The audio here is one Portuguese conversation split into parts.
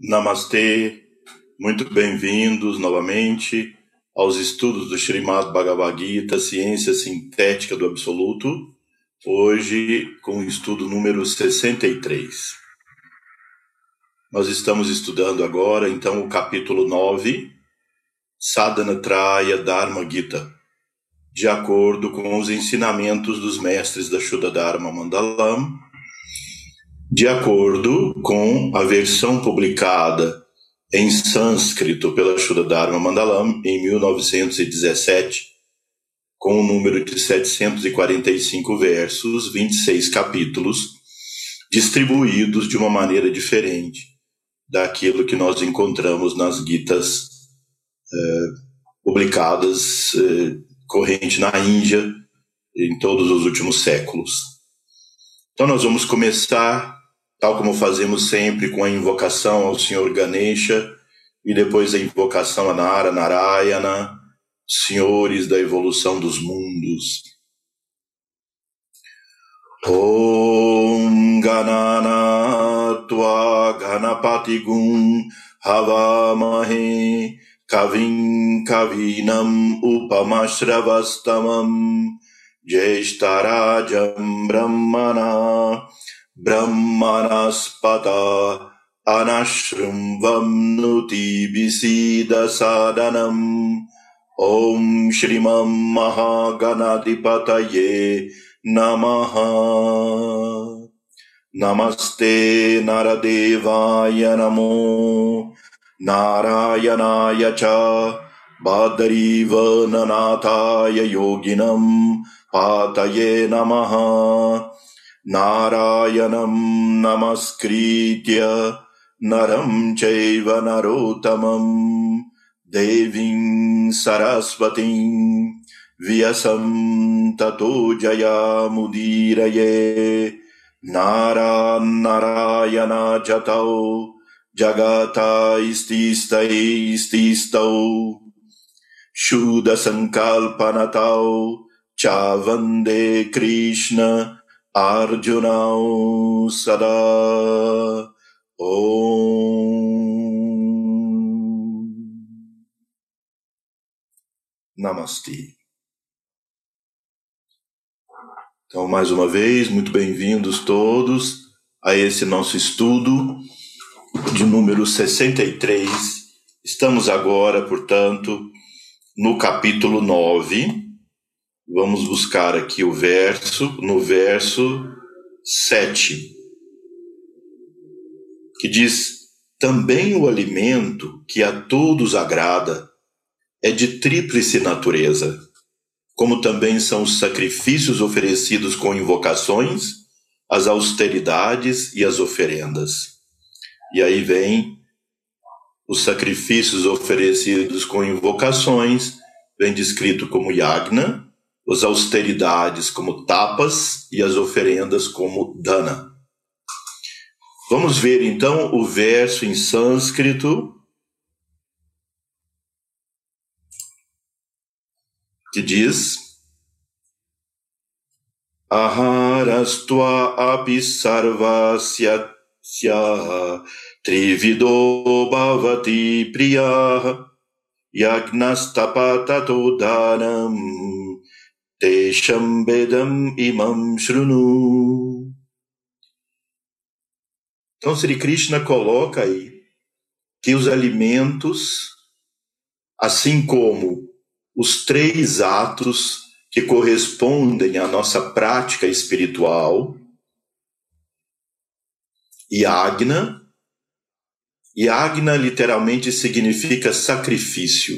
Namastê, muito bem-vindos novamente aos estudos do Srimad Bhagavad Gita, Ciência Sintética do Absoluto, hoje com o estudo número 63. Nós estamos estudando agora, então, o capítulo 9, Sadhana Traya Dharma Gita, de acordo com os ensinamentos dos mestres da Shuddha Dharma Mandalam, de acordo com a versão publicada em sânscrito pela Shuddha Dharma Mandalam em 1917, com o um número de 745 versos, 26 capítulos, distribuídos de uma maneira diferente daquilo que nós encontramos nas Gitas eh, publicadas eh, corrente na Índia em todos os últimos séculos. Então nós vamos começar tal como fazemos sempre com a invocação ao Senhor Ganesha e depois a invocação a Nara Narayana, senhores da evolução dos mundos. Om Ganana Tua Ganapati Gun Havamahe Kavin Kavinam Upamashravastamam Jeshtarajam Brahmana ब्रह्मणस्पता अनशृण्वन्नुतिभिसीदसादनम् ॐ श्रीमं महागणाधिपतये नमः। नमस्ते नरदेवाय नमो। नारायणाय च बादरीवननाथाय योगिनं पातये नमः नारायणं नमस्कृत्य नरं चैव नरोत्तमम् देवीं सरस्वतीं व्यसं ततो जयामुदीरये। नारायणाजतौ जगतैस्तिस्तैस्तिस्तौ शूदसङ्कल्पनतौ च वन्दे Krishna Arjuna Sada Om Namastê. Então, mais uma vez, muito bem-vindos todos a esse nosso estudo de número 63. Estamos agora, portanto, no capítulo 9 Vamos buscar aqui o verso, no verso 7, que diz: Também o alimento que a todos agrada é de tríplice natureza, como também são os sacrifícios oferecidos com invocações, as austeridades e as oferendas. E aí vem os sacrifícios oferecidos com invocações, vem descrito como yagna, as austeridades como tapas e as oferendas como dana. Vamos ver então o verso em sânscrito que diz Aharastva api sarvasya trivido bhavati priya yagnastapatato danam Tesham bedam imam shrunu. Então, Sri Krishna coloca aí que os alimentos, assim como os três atos que correspondem à nossa prática espiritual, Yagna, Yagna literalmente significa sacrifício.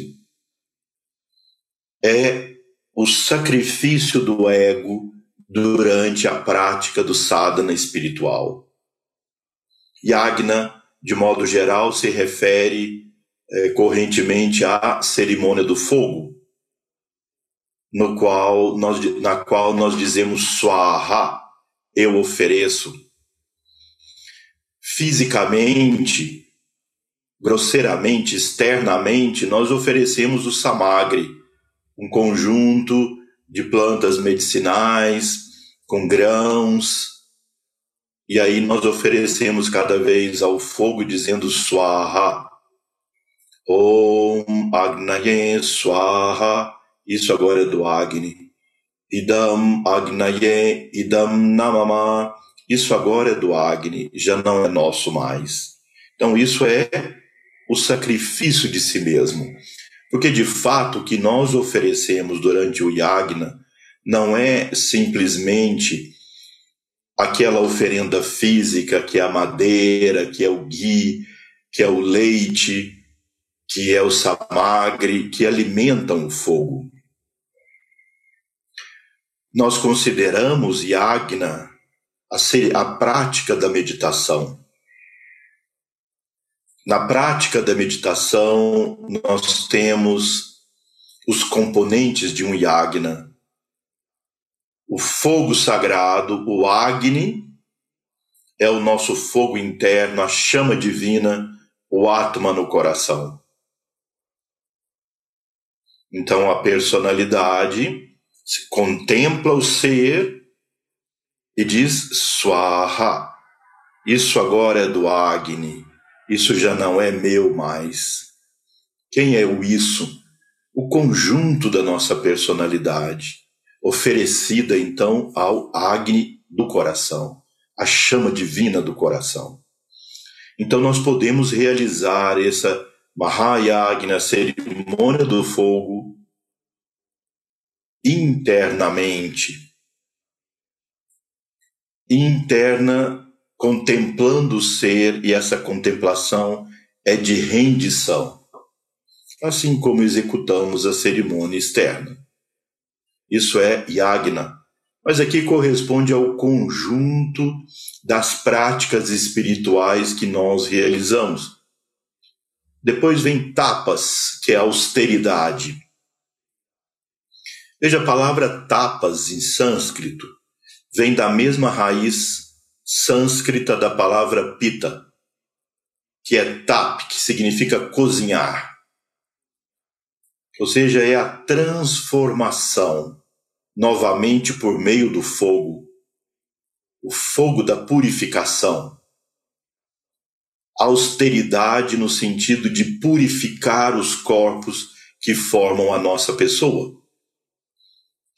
É o sacrifício do ego durante a prática do sadhana espiritual. Yagna, de modo geral, se refere é, correntemente à cerimônia do fogo, no qual nós, na qual nós dizemos swaha, eu ofereço. Fisicamente, grosseiramente, externamente, nós oferecemos o samagri, um conjunto de plantas medicinais com grãos E aí nós oferecemos cada vez ao fogo dizendo Swaha. Om Agnaye Swaha. Isso agora é do Agni. Idam Agnaye Idam Namama. Isso agora é do Agni, já não é nosso mais. Então isso é o sacrifício de si mesmo. Porque de fato o que nós oferecemos durante o Yagna não é simplesmente aquela oferenda física que é a madeira, que é o gui, que é o leite, que é o samagre, que alimentam o fogo. Nós consideramos yagna a, ser, a prática da meditação. Na prática da meditação, nós temos os componentes de um yagna, o fogo sagrado, o Agni, é o nosso fogo interno, a chama divina, o Atma no coração. Então a personalidade contempla o ser e diz Swaha. Isso agora é do Agni. Isso já não é meu mais. Quem é o isso? O conjunto da nossa personalidade oferecida então ao Agni do coração, a chama divina do coração. Então nós podemos realizar essa Mahayagna, cerimônia do fogo, internamente. Interna, contemplando o ser, e essa contemplação é de rendição, assim como executamos a cerimônia externa. Isso é yagna. Mas aqui corresponde ao conjunto das práticas espirituais que nós realizamos. Depois vem tapas, que é austeridade. Veja, a palavra tapas em sânscrito vem da mesma raiz sânscrita da palavra pita, que é tap, que significa cozinhar. Ou seja, é a transformação novamente por meio do fogo, o fogo da purificação. Austeridade no sentido de purificar os corpos que formam a nossa pessoa.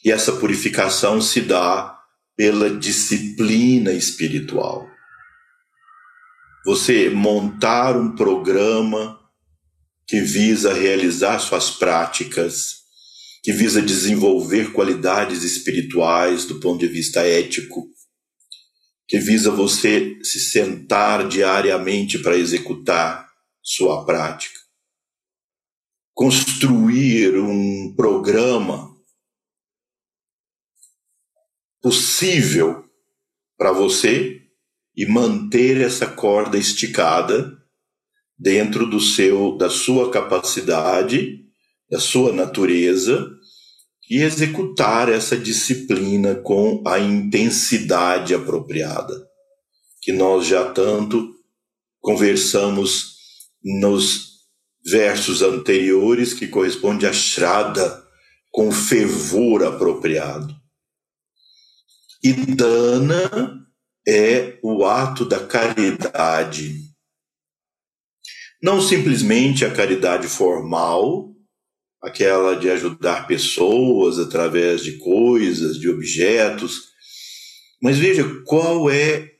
E essa purificação se dá pela disciplina espiritual. Você montar um programa que visa realizar suas práticas que visa desenvolver qualidades espirituais do ponto de vista ético, que visa você se sentar diariamente para executar sua prática. Construir um programa possível para você e manter essa corda esticada dentro do seu da sua capacidade da sua natureza e executar essa disciplina com a intensidade apropriada, que nós já tanto conversamos nos versos anteriores, que corresponde a Shraddha, com fervor apropriado. E Dana é o ato da caridade. Não simplesmente a caridade formal, aquela de ajudar pessoas através de coisas, de objetos. Mas veja qual é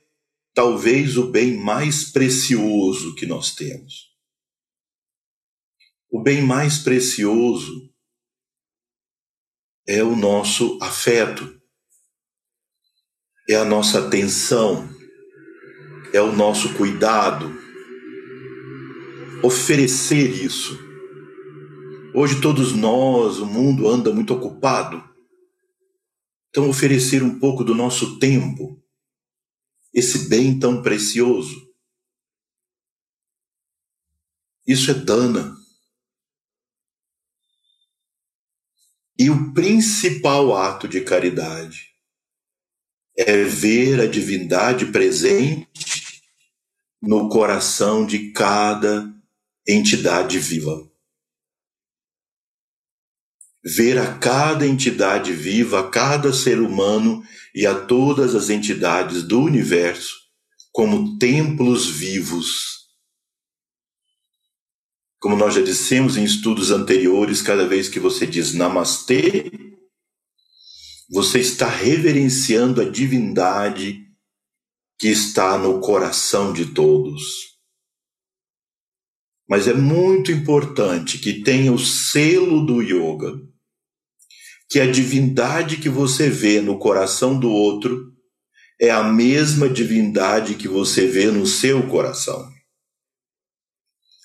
talvez o bem mais precioso que nós temos. O bem mais precioso é o nosso afeto, é a nossa atenção, é o nosso cuidado. Oferecer isso Hoje todos nós, o mundo anda muito ocupado. Então, oferecer um pouco do nosso tempo, esse bem tão precioso. Isso é dana. E o principal ato de caridade é ver a divindade presente no coração de cada entidade viva ver a cada entidade viva, a cada ser humano e a todas as entidades do universo como templos vivos. Como nós já dissemos em estudos anteriores, cada vez que você diz namastê, você está reverenciando a divindade que está no coração de todos. Mas é muito importante que tenha o selo do yoga, que a divindade que você vê no coração do outro é a mesma divindade que você vê no seu coração.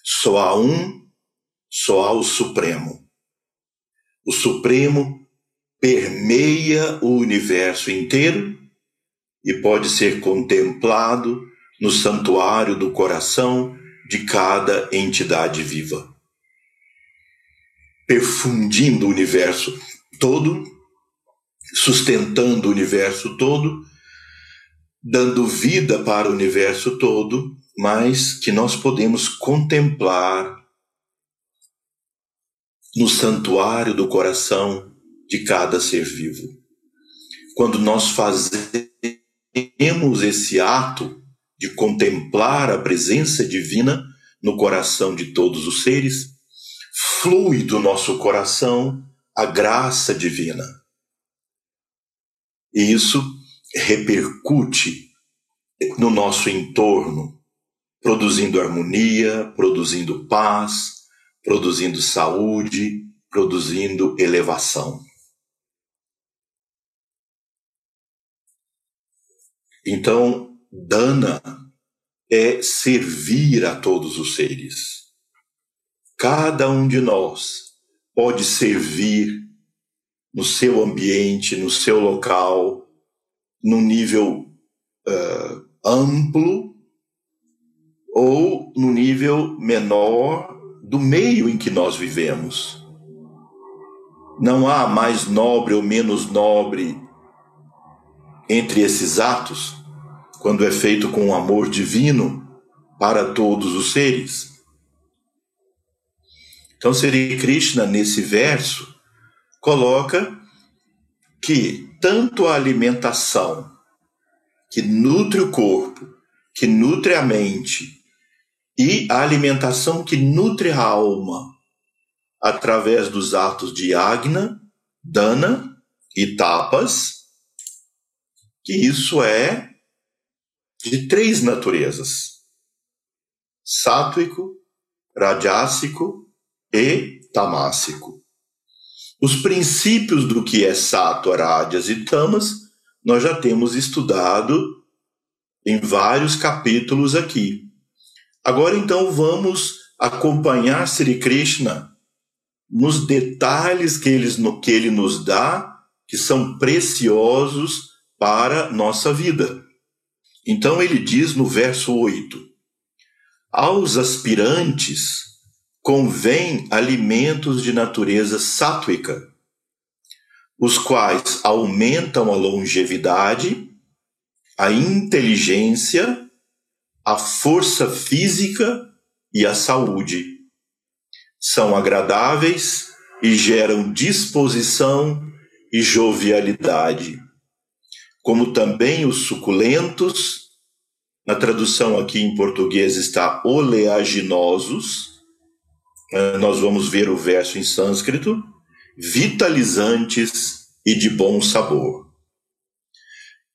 Só há um, só há o Supremo. O Supremo permeia o universo inteiro e pode ser contemplado no santuário do coração de cada entidade viva. Perfundindo o universo todo, sustentando o universo todo, dando vida para o universo todo, mas que nós podemos contemplar no santuário do coração de cada ser vivo. Quando nós fazemos esse ato de contemplar a presença divina no coração de todos os seres, flui do nosso coração a graça divina. E isso repercute no nosso entorno, produzindo harmonia, produzindo paz, produzindo saúde, produzindo elevação. Então, dana é servir a todos os seres. Cada um de nós pode servir no seu ambiente, no seu local, num nível uh, amplo ou no nível menor do meio em que nós vivemos. Não há mais nobre ou menos nobre entre esses atos, quando é feito com amor divino para todos os seres. Então, Sri Krishna, nesse verso, coloca que tanto a alimentação que nutre o corpo, que nutre a mente, e a alimentação que nutre a alma, através dos atos de Agna, Dana e Tapas, que isso é de três naturezas: sátrico, rajásico e tamásico. Os princípios do que é sato, rajas e tamas nós já temos estudado em vários capítulos aqui. Agora então vamos acompanhar Sri Krishna nos detalhes que ele, que ele nos dá, que são preciosos para nossa vida. Então ele diz no verso 8: Aos aspirantes convém alimentos de natureza sátrica, os quais aumentam a longevidade, a inteligência, a força física e a saúde. São agradáveis e geram disposição e jovialidade como também os suculentos, na tradução aqui em português está oleaginosos, eh, nós vamos ver o verso em sânscrito, vitalizantes e de bom sabor.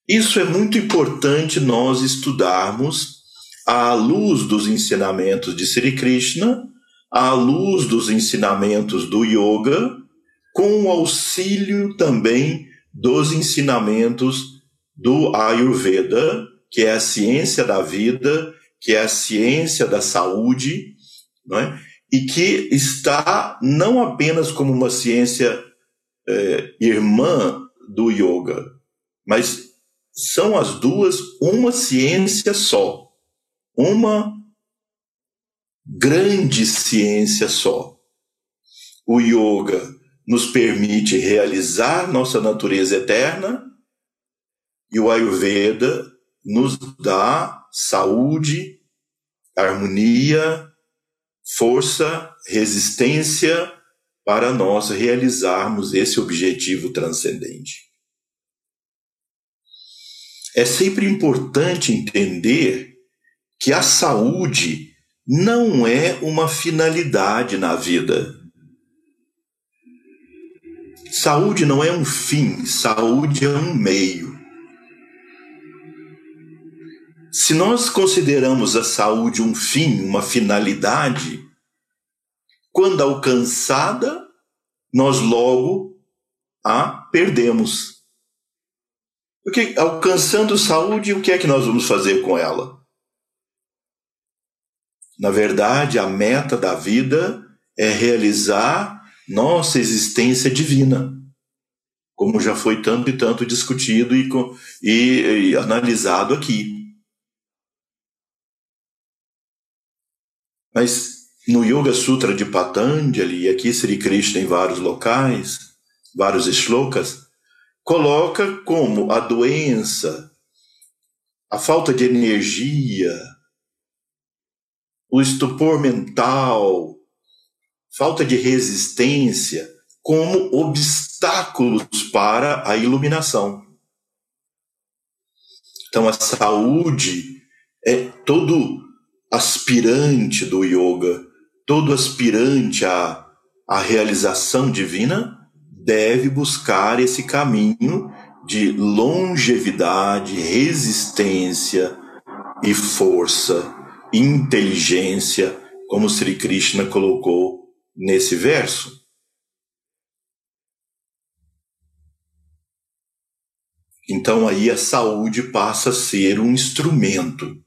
Isso é muito importante nós estudarmos à luz dos ensinamentos de Sri Krishna, à luz dos ensinamentos do yoga, com o auxílio também dos ensinamentos do Ayurveda, que é a ciência da vida, que é a ciência da saúde, não é? e que está não apenas como uma ciência é, irmã do yoga, mas são as duas uma ciência só, uma grande ciência só. O yoga nos permite realizar nossa natureza eterna e o Ayurveda nos dá saúde, harmonia, força, resistência para nós realizarmos esse objetivo transcendente. é sempre importante entender que a saúde não é uma finalidade na vida. Saúde não é um fim, saúde é um meio. Se nós consideramos a saúde um fim, uma finalidade, quando alcançada, nós logo a perdemos. Porque alcançando saúde, o que é que nós vamos fazer com ela? Na verdade, a meta da vida é realizar nossa existência divina, como já foi tanto e tanto discutido e, e, e analisado aqui. Mas no Yoga Sutra de Patanjali, e aqui Sri Krishna em vários locais, vários shlokas, coloca como a doença, a falta de energia, o estupor mental, falta de resistência, como obstáculos para a iluminação. Então, a saúde é todo aspirante do yoga, todo aspirante à, à realização divina, deve buscar esse caminho de longevidade, resistência e força, inteligência, como Sri Krishna colocou nesse verso. Então aí a saúde passa a ser um instrumento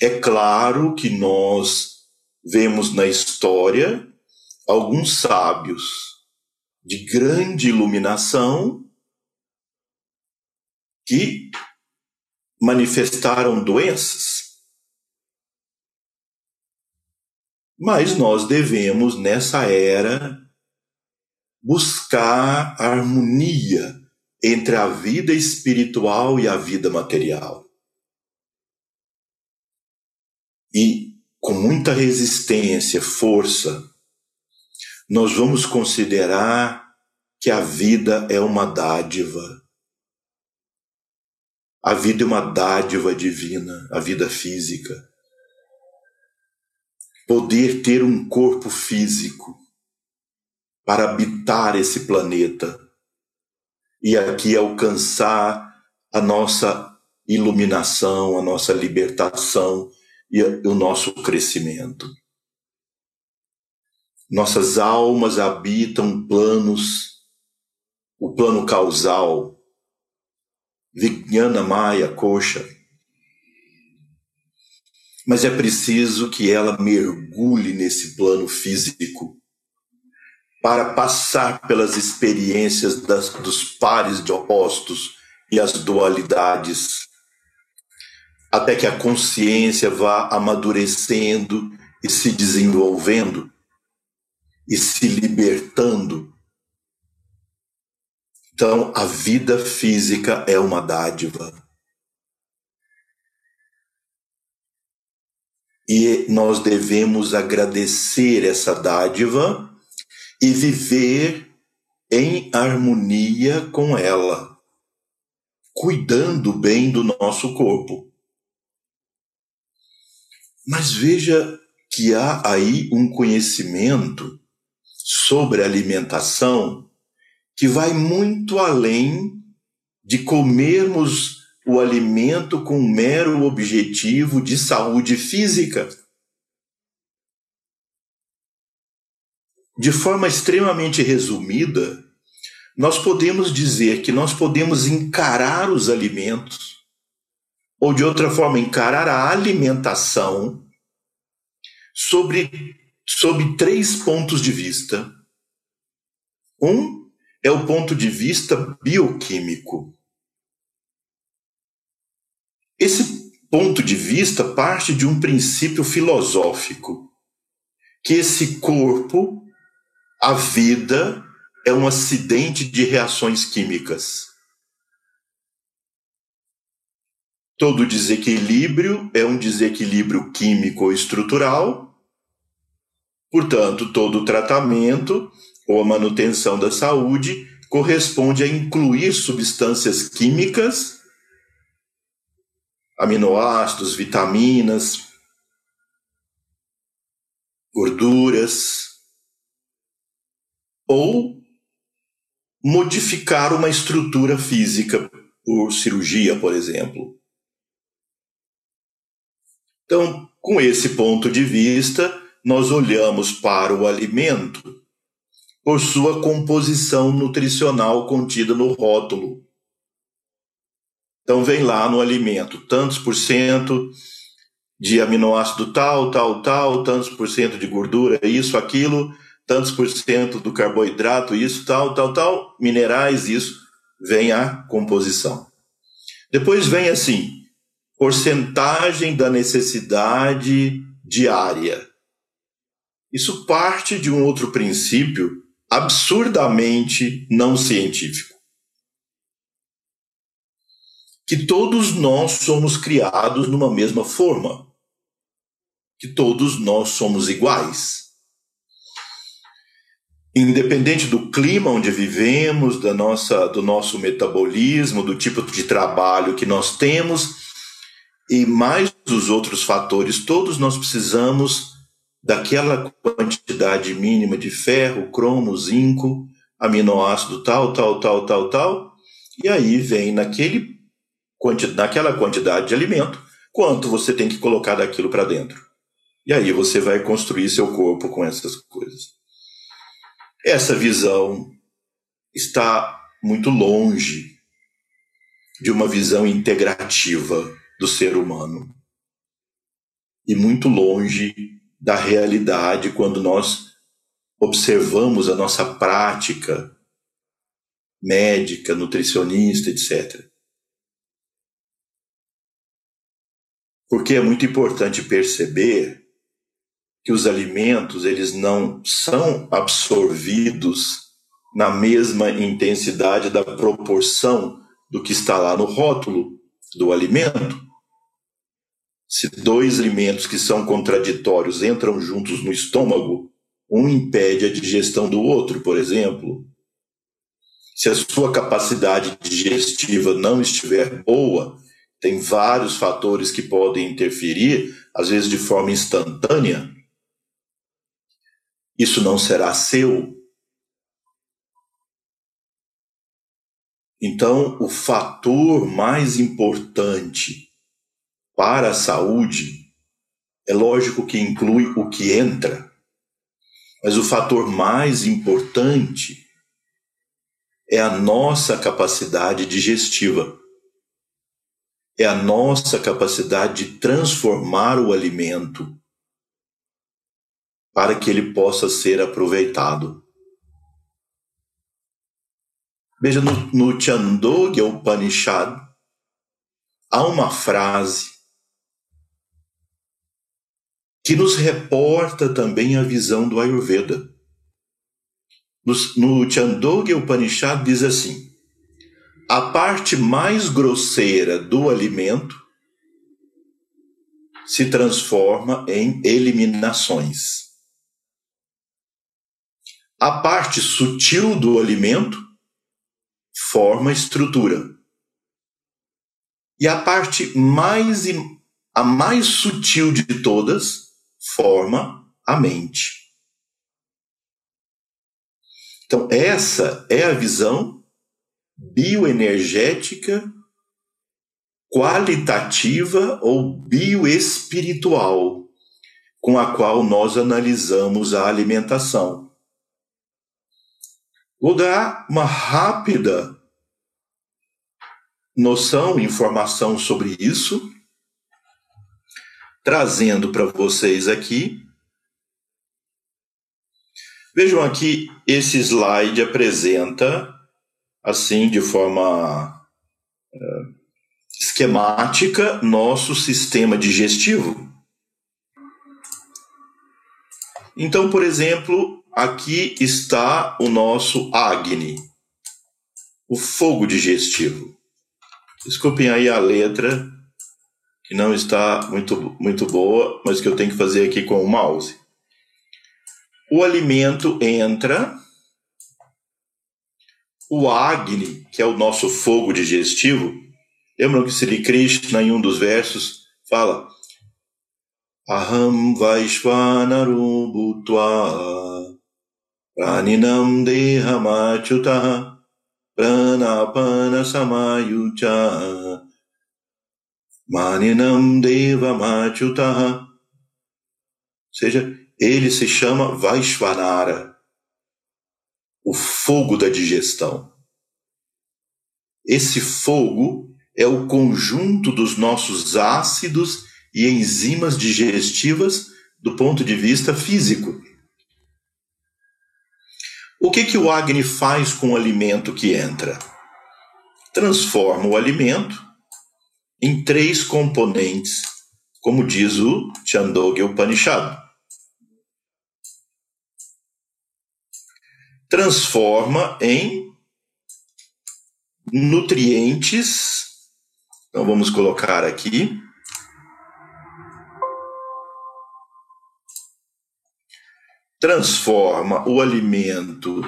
é claro que nós vemos na história alguns sábios de grande iluminação que manifestaram doenças. Mas nós devemos, nessa era, buscar harmonia entre a vida espiritual e a vida material e com muita resistência, força, nós vamos considerar que a vida é uma dádiva. A vida é uma dádiva divina, a vida física. Poder ter um corpo físico para habitar esse planeta e aqui alcançar a nossa iluminação, a nossa libertação e o nosso crescimento. Nossas almas habitam planos, o plano causal, Vijnana Maya Kosha. Mas é preciso que ela mergulhe nesse plano físico para passar pelas experiências das, dos pares de opostos e as dualidades até que a consciência vá amadurecendo e se desenvolvendo e se libertando. Então, a vida física é uma dádiva. E nós devemos agradecer essa dádiva e viver em harmonia com ela, cuidando bem do nosso corpo. Mas veja que há aí um conhecimento sobre alimentação que vai muito além de comermos o alimento com um mero objetivo de saúde física. De forma extremamente resumida, nós podemos dizer que nós podemos encarar os alimentos ou de outra forma, encarar a alimentação sobre, sobre três pontos de vista. Um é o ponto de vista bioquímico. Esse ponto de vista parte de um princípio filosófico, que esse corpo, a vida, é um acidente de reações químicas. Todo desequilíbrio é um desequilíbrio químico ou estrutural. Portanto, todo tratamento ou a manutenção da saúde corresponde a incluir substâncias químicas aminoácidos, vitaminas, gorduras, ou modificar uma estrutura física por cirurgia, por exemplo. Então, com esse ponto de vista, nós olhamos para o alimento por sua composição nutricional contida no rótulo. Então vem lá no alimento, tantos por cento de aminoácido tal, tal, tal, tantos por cento de gordura, isso, aquilo, tantos por cento do carboidrato, isso, tal, tal, tal, minerais, isso, vem a composição. Depois vem assim, porcentagem da necessidade diária. Isso parte de um outro princípio absurdamente não científico. Que todos nós somos criados numa mesma forma. Que todos nós somos iguais. Independente do clima onde vivemos, da nossa, do nosso metabolismo, do tipo de trabalho que nós temos e mais os outros fatores, todos nós precisamos daquela quantidade mínima de ferro, cromo, zinco, aminoácido tal, tal, tal, tal, tal, e aí vem naquele, naquela quantidade de alimento quanto você tem que colocar daquilo para dentro. E aí você vai construir seu corpo com essas coisas. Essa visão está muito longe de uma visão integrativa do ser humano e muito longe da realidade quando nós observamos a nossa prática médica, nutricionista, etc. Porque é muito importante perceber que os alimentos eles não são absorvidos na mesma intensidade da proporção do que está lá no rótulo do alimento. Se dois alimentos que são contraditórios entram juntos no estômago, um impede a digestão do outro, por exemplo. Se a sua capacidade digestiva não estiver boa, tem vários fatores que podem interferir, às vezes de forma instantânea. Isso não será seu. Então, o fator mais importante para a saúde, é lógico que inclui o que entra, mas o fator mais importante é a nossa capacidade digestiva. É a nossa capacidade de transformar o alimento para que ele possa ser aproveitado. Veja, no, no Chandogya Upanishad, há uma frase que nos reporta também a visão do Ayurveda. No, no Chandogya Upanishad diz assim: a parte mais grosseira do alimento se transforma em eliminações. A parte sutil do alimento forma estrutura. E a parte mais a mais sutil de todas forma a mente. Então, essa é a visão bioenergética, qualitativa ou bioespiritual com a qual nós analisamos a alimentação. Vou dar uma rápida noção, informação sobre isso, trazendo para vocês aqui. Vejam aqui, esse slide apresenta, assim, de forma uh, esquemática, nosso sistema digestivo. Então, por exemplo, aqui está o nosso Agni, o fogo digestivo. Desculpem aí a letra que não está muito, muito boa, mas que eu tenho que fazer aqui com o mouse. O alimento entra, o Agni, que é o nosso fogo digestivo, Lembram que Sri Krishna, em um dos versos, fala Aham Vaishvanaru Bhutva Pranapana Samayucha Maninam Devamachutaha Ou seja, ele se chama Vaishvanara, o fogo da digestão. Esse fogo é o conjunto dos nossos ácidos e enzimas digestivas do ponto de vista físico. O que, que o Agni faz com o alimento que entra? Transforma o alimento em três componentes, como diz o Chandogya Upanishad. Transforma em nutrientes então vamos colocar aqui. Transforma o alimento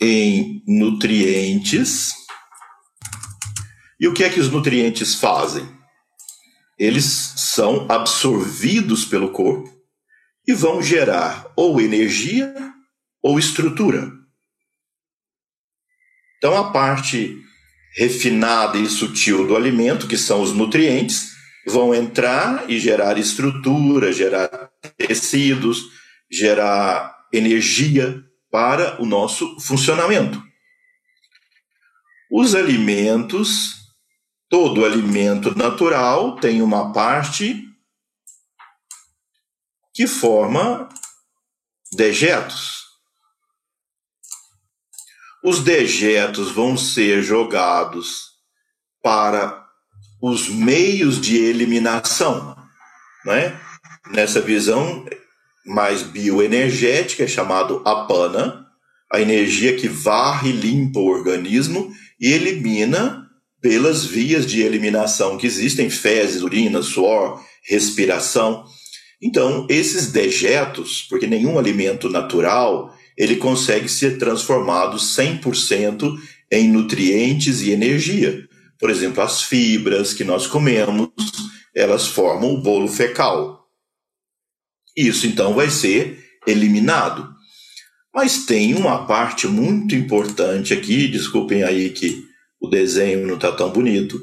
em nutrientes. E o que é que os nutrientes fazem? Eles são absorvidos pelo corpo e vão gerar ou energia ou estrutura. Então, a parte refinada e sutil do alimento, que são os nutrientes, vão entrar e gerar estrutura, gerar tecidos, gerar energia para o nosso funcionamento. Os alimentos, todo alimento natural tem uma parte que forma dejetos. Os dejetos vão ser jogados para os meios de eliminação, né? Nessa visão mais bioenergética, é chamado apana, a energia que varre e limpa o organismo e elimina pelas vias de eliminação que existem, fezes, urina, suor, respiração. Então, esses dejetos, porque nenhum alimento natural ele consegue ser transformado 100% em nutrientes e energia. Por exemplo, as fibras que nós comemos, elas formam o bolo fecal. Isso então vai ser eliminado. Mas tem uma parte muito importante aqui, desculpem aí que o desenho não está tão bonito,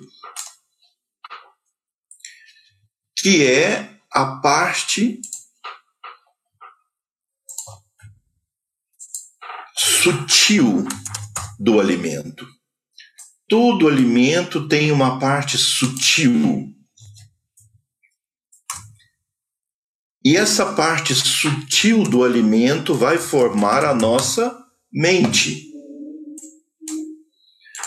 que é a parte sutil do alimento. Todo alimento tem uma parte sutil. E essa parte sutil do alimento vai formar a nossa mente.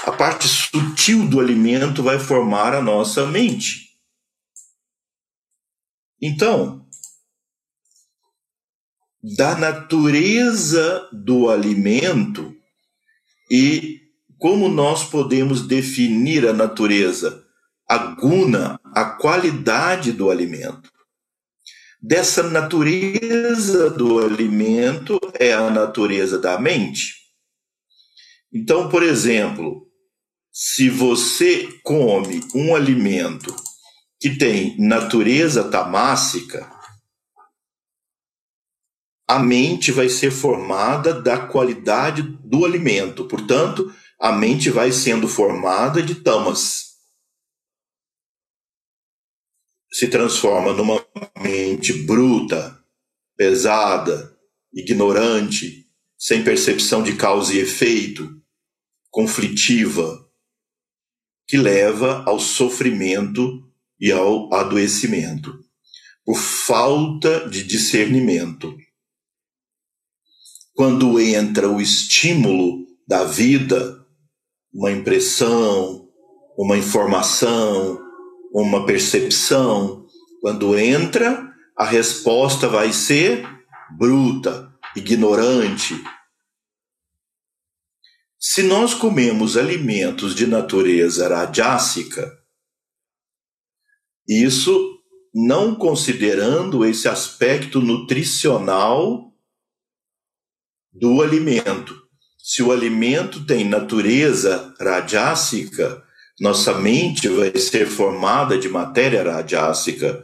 A parte sutil do alimento vai formar a nossa mente. Então, da natureza do alimento e como nós podemos definir a natureza, a guna, a qualidade do alimento. Dessa natureza do alimento é a natureza da mente. Então, por exemplo, se você come um alimento que tem natureza tamássica, a mente vai ser formada da qualidade do alimento. Portanto, a mente vai sendo formada de tamas. Se transforma numa mente bruta, pesada, ignorante, sem percepção de causa e efeito, conflitiva, que leva ao sofrimento e ao adoecimento, por falta de discernimento quando entra o estímulo da vida, uma impressão, uma informação, uma percepção, quando entra, a resposta vai ser bruta, ignorante. Se nós comemos alimentos de natureza rajássica, isso não considerando esse aspecto nutricional do alimento. Se o alimento tem natureza radiássica, nossa mente vai ser formada de matéria radiássica.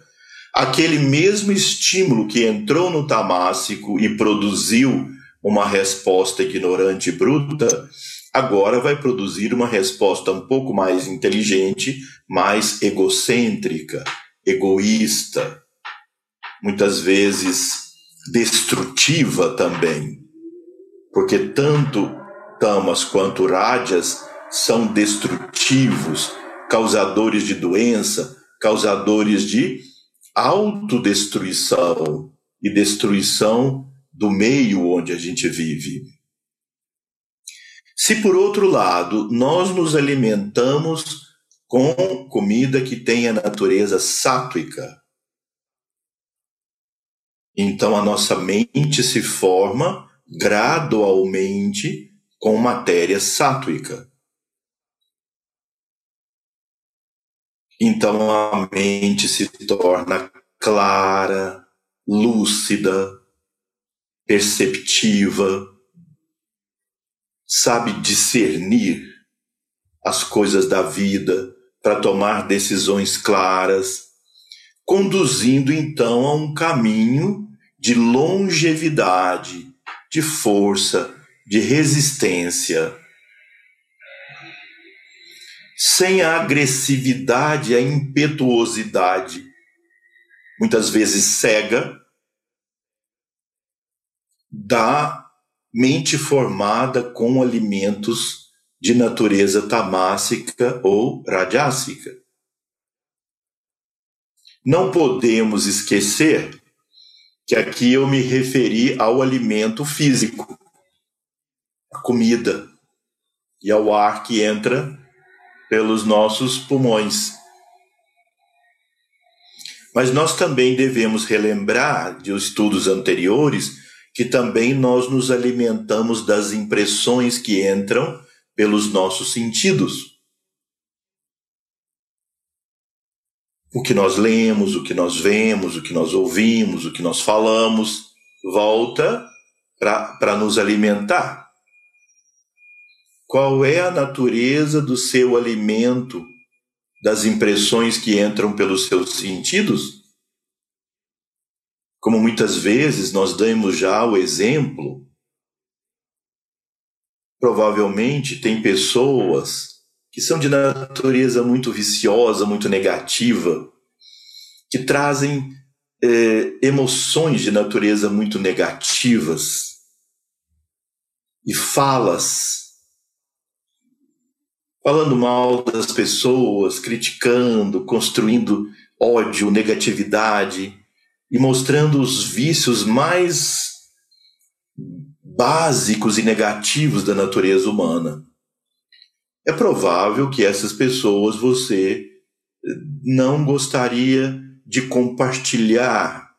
Aquele mesmo estímulo que entrou no tamássico e produziu uma resposta ignorante e bruta, agora vai produzir uma resposta um pouco mais inteligente, mais egocêntrica, egoísta, muitas vezes destrutiva também. Porque tanto tamas quanto rádias são destrutivos, causadores de doença, causadores de autodestruição e destruição do meio onde a gente vive. Se por outro lado nós nos alimentamos com comida que tem a natureza sátrica, então a nossa mente se forma gradualmente com matéria sátrica. Então a mente se torna clara, lúcida, perceptiva, sabe discernir as coisas da vida para tomar decisões claras, conduzindo então a um caminho de longevidade, de força, de resistência sem a agressividade, a impetuosidade, muitas vezes cega, da mente formada com alimentos de natureza tamássica ou radiássica. Não podemos esquecer que aqui eu me referi ao alimento físico, a comida, e ao ar que entra pelos nossos pulmões. Mas nós também devemos relembrar de estudos anteriores que também nós nos alimentamos das impressões que entram pelos nossos sentidos. O que nós lemos, o que nós vemos, o que nós ouvimos, o que nós falamos, volta para nos alimentar. Qual é a natureza do seu alimento, das impressões que entram pelos seus sentidos? Como muitas vezes nós damos já o exemplo, provavelmente tem pessoas que são de natureza muito viciosa, muito negativa, que trazem eh, emoções de natureza muito negativas e falas falando mal das pessoas, criticando, construindo ódio, negatividade e mostrando os vícios mais básicos e negativos da natureza humana. É provável que essas pessoas você não gostaria de compartilhar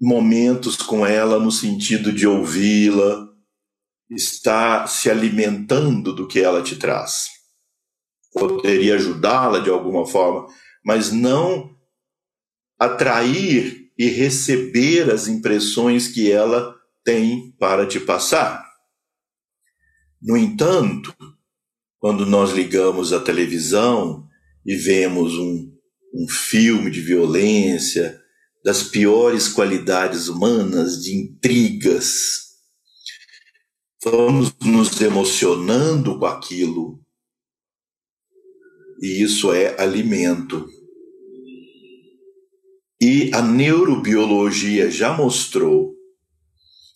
momentos com ela no sentido de ouvi-la, está se alimentando do que ela te traz. Poderia ajudá-la de alguma forma, mas não atrair e receber as impressões que ela tem para te passar. No entanto, quando nós ligamos a televisão e vemos um, um filme de violência, das piores qualidades humanas, de intrigas, vamos nos emocionando com aquilo. E isso é alimento. E a neurobiologia já mostrou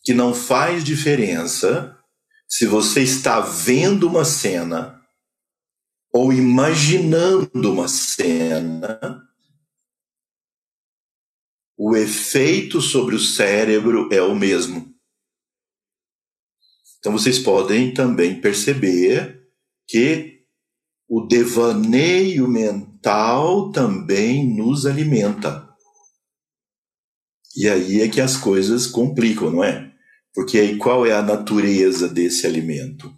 que não faz diferença se você está vendo uma cena ou imaginando uma cena, o efeito sobre o cérebro é o mesmo. Então vocês podem também perceber que o devaneio mental também nos alimenta. E aí é que as coisas complicam, não é? Porque aí qual é a natureza desse alimento?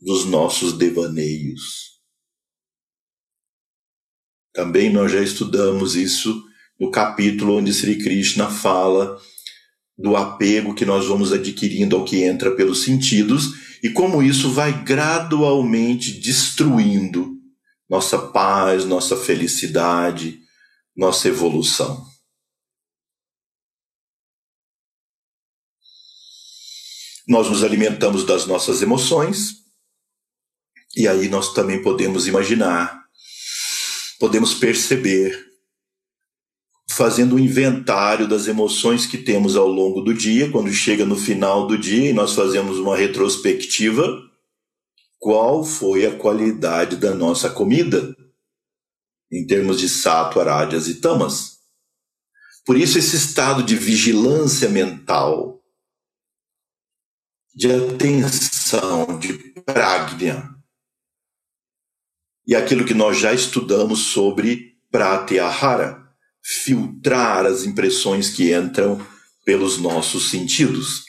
Dos nossos devaneios. Também nós já estudamos isso no capítulo onde Sri Krishna fala do apego que nós vamos adquirindo ao que entra pelos sentidos e como isso vai gradualmente destruindo nossa paz, nossa felicidade, nossa evolução. Nós nos alimentamos das nossas emoções, e aí nós também podemos imaginar, podemos perceber, fazendo um inventário das emoções que temos ao longo do dia, quando chega no final do dia e nós fazemos uma retrospectiva, qual foi a qualidade da nossa comida, em termos de sato, arádias e tamas. Por isso, esse estado de vigilância mental, de atenção, de pragna, e aquilo que nós já estudamos sobre pratyahara, filtrar as impressões que entram pelos nossos sentidos.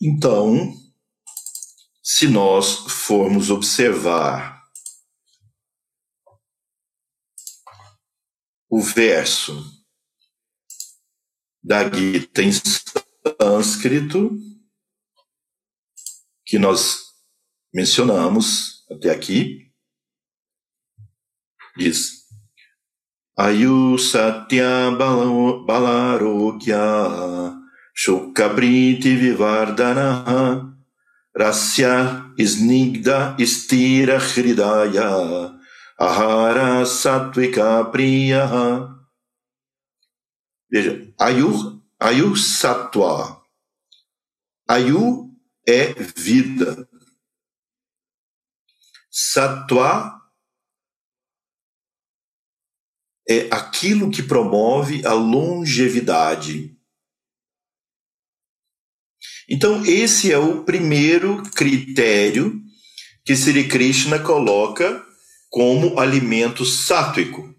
Então, se nós formos observar o verso da Gita em sânscrito, que nós mencionamos até aqui, diz: Ayu Satya Balarokya Shukabriti Vivardana Rasya Snigda Stira Hridaya Ahara Satvika Priya Veja, Ayu, Ayu Satwa. Ayu é vida. Satwa é aquilo que promove a longevidade. Então, esse é o primeiro critério que Sri Krishna coloca como alimento sátrico,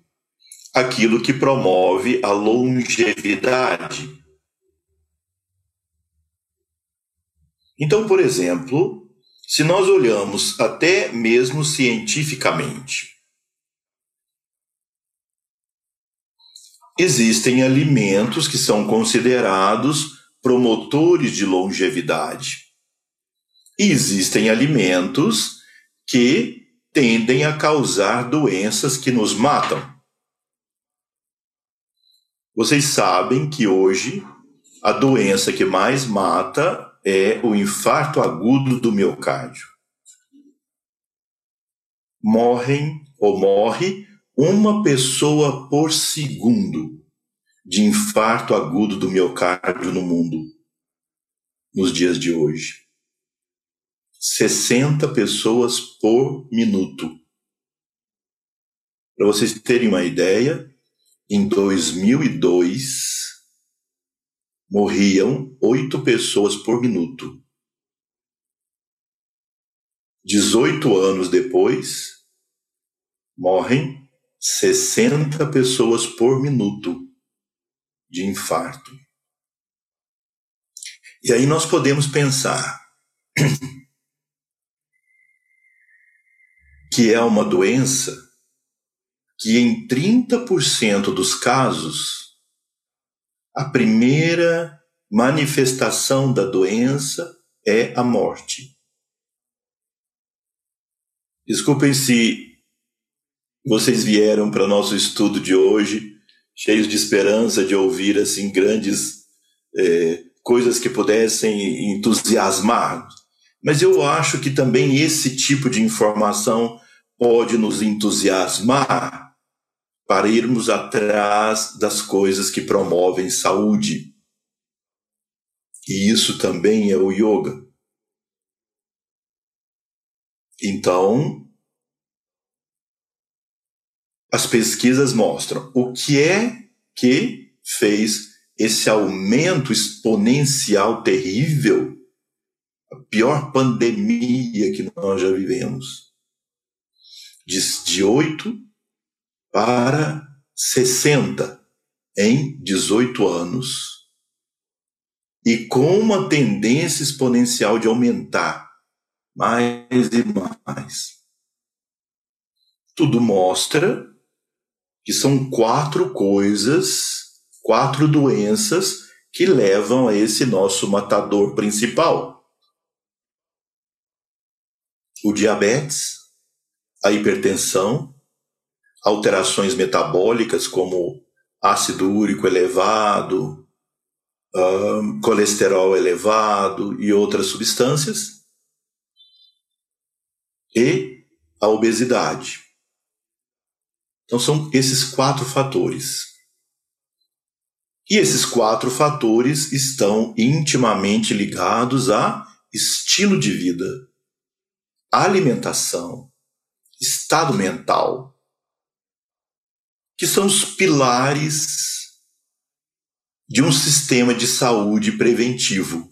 aquilo que promove a longevidade. Então, por exemplo, se nós olhamos até mesmo cientificamente, existem alimentos que são considerados promotores de longevidade. E existem alimentos que tendem a causar doenças que nos matam. Vocês sabem que hoje a doença que mais mata é o infarto agudo do miocárdio. Morrem ou morre uma pessoa por segundo de infarto agudo do miocárdio no mundo nos dias de hoje. 60 pessoas por minuto. Para vocês terem uma ideia, em 2002 morriam oito pessoas por minuto. 18 anos depois, morrem 60 pessoas por minuto de infarto. E aí nós podemos pensar que é uma doença que em 30% dos casos a primeira manifestação da doença é a morte. Desculpem se vocês vieram para nosso estudo de hoje cheios de esperança de ouvir assim grandes é, coisas que pudessem entusiasmar. Mas eu acho que também esse tipo de informação pode nos entusiasmar para irmos atrás das coisas que promovem saúde. E isso também é o yoga. Então, as pesquisas mostram o que é que fez esse aumento exponencial terrível, a pior pandemia que nós já vivemos. De, de 8 para 60 em 18 anos e com uma tendência exponencial de aumentar mais e mais. Tudo mostra que são quatro coisas, quatro doenças que levam a esse nosso matador principal. O diabetes, a hipertensão, alterações metabólicas como ácido úrico elevado, um, colesterol elevado e outras substâncias, e a obesidade. Então são esses quatro fatores. E esses quatro fatores estão intimamente ligados a estilo de vida, alimentação, estado mental, que são os pilares de um sistema de saúde preventivo.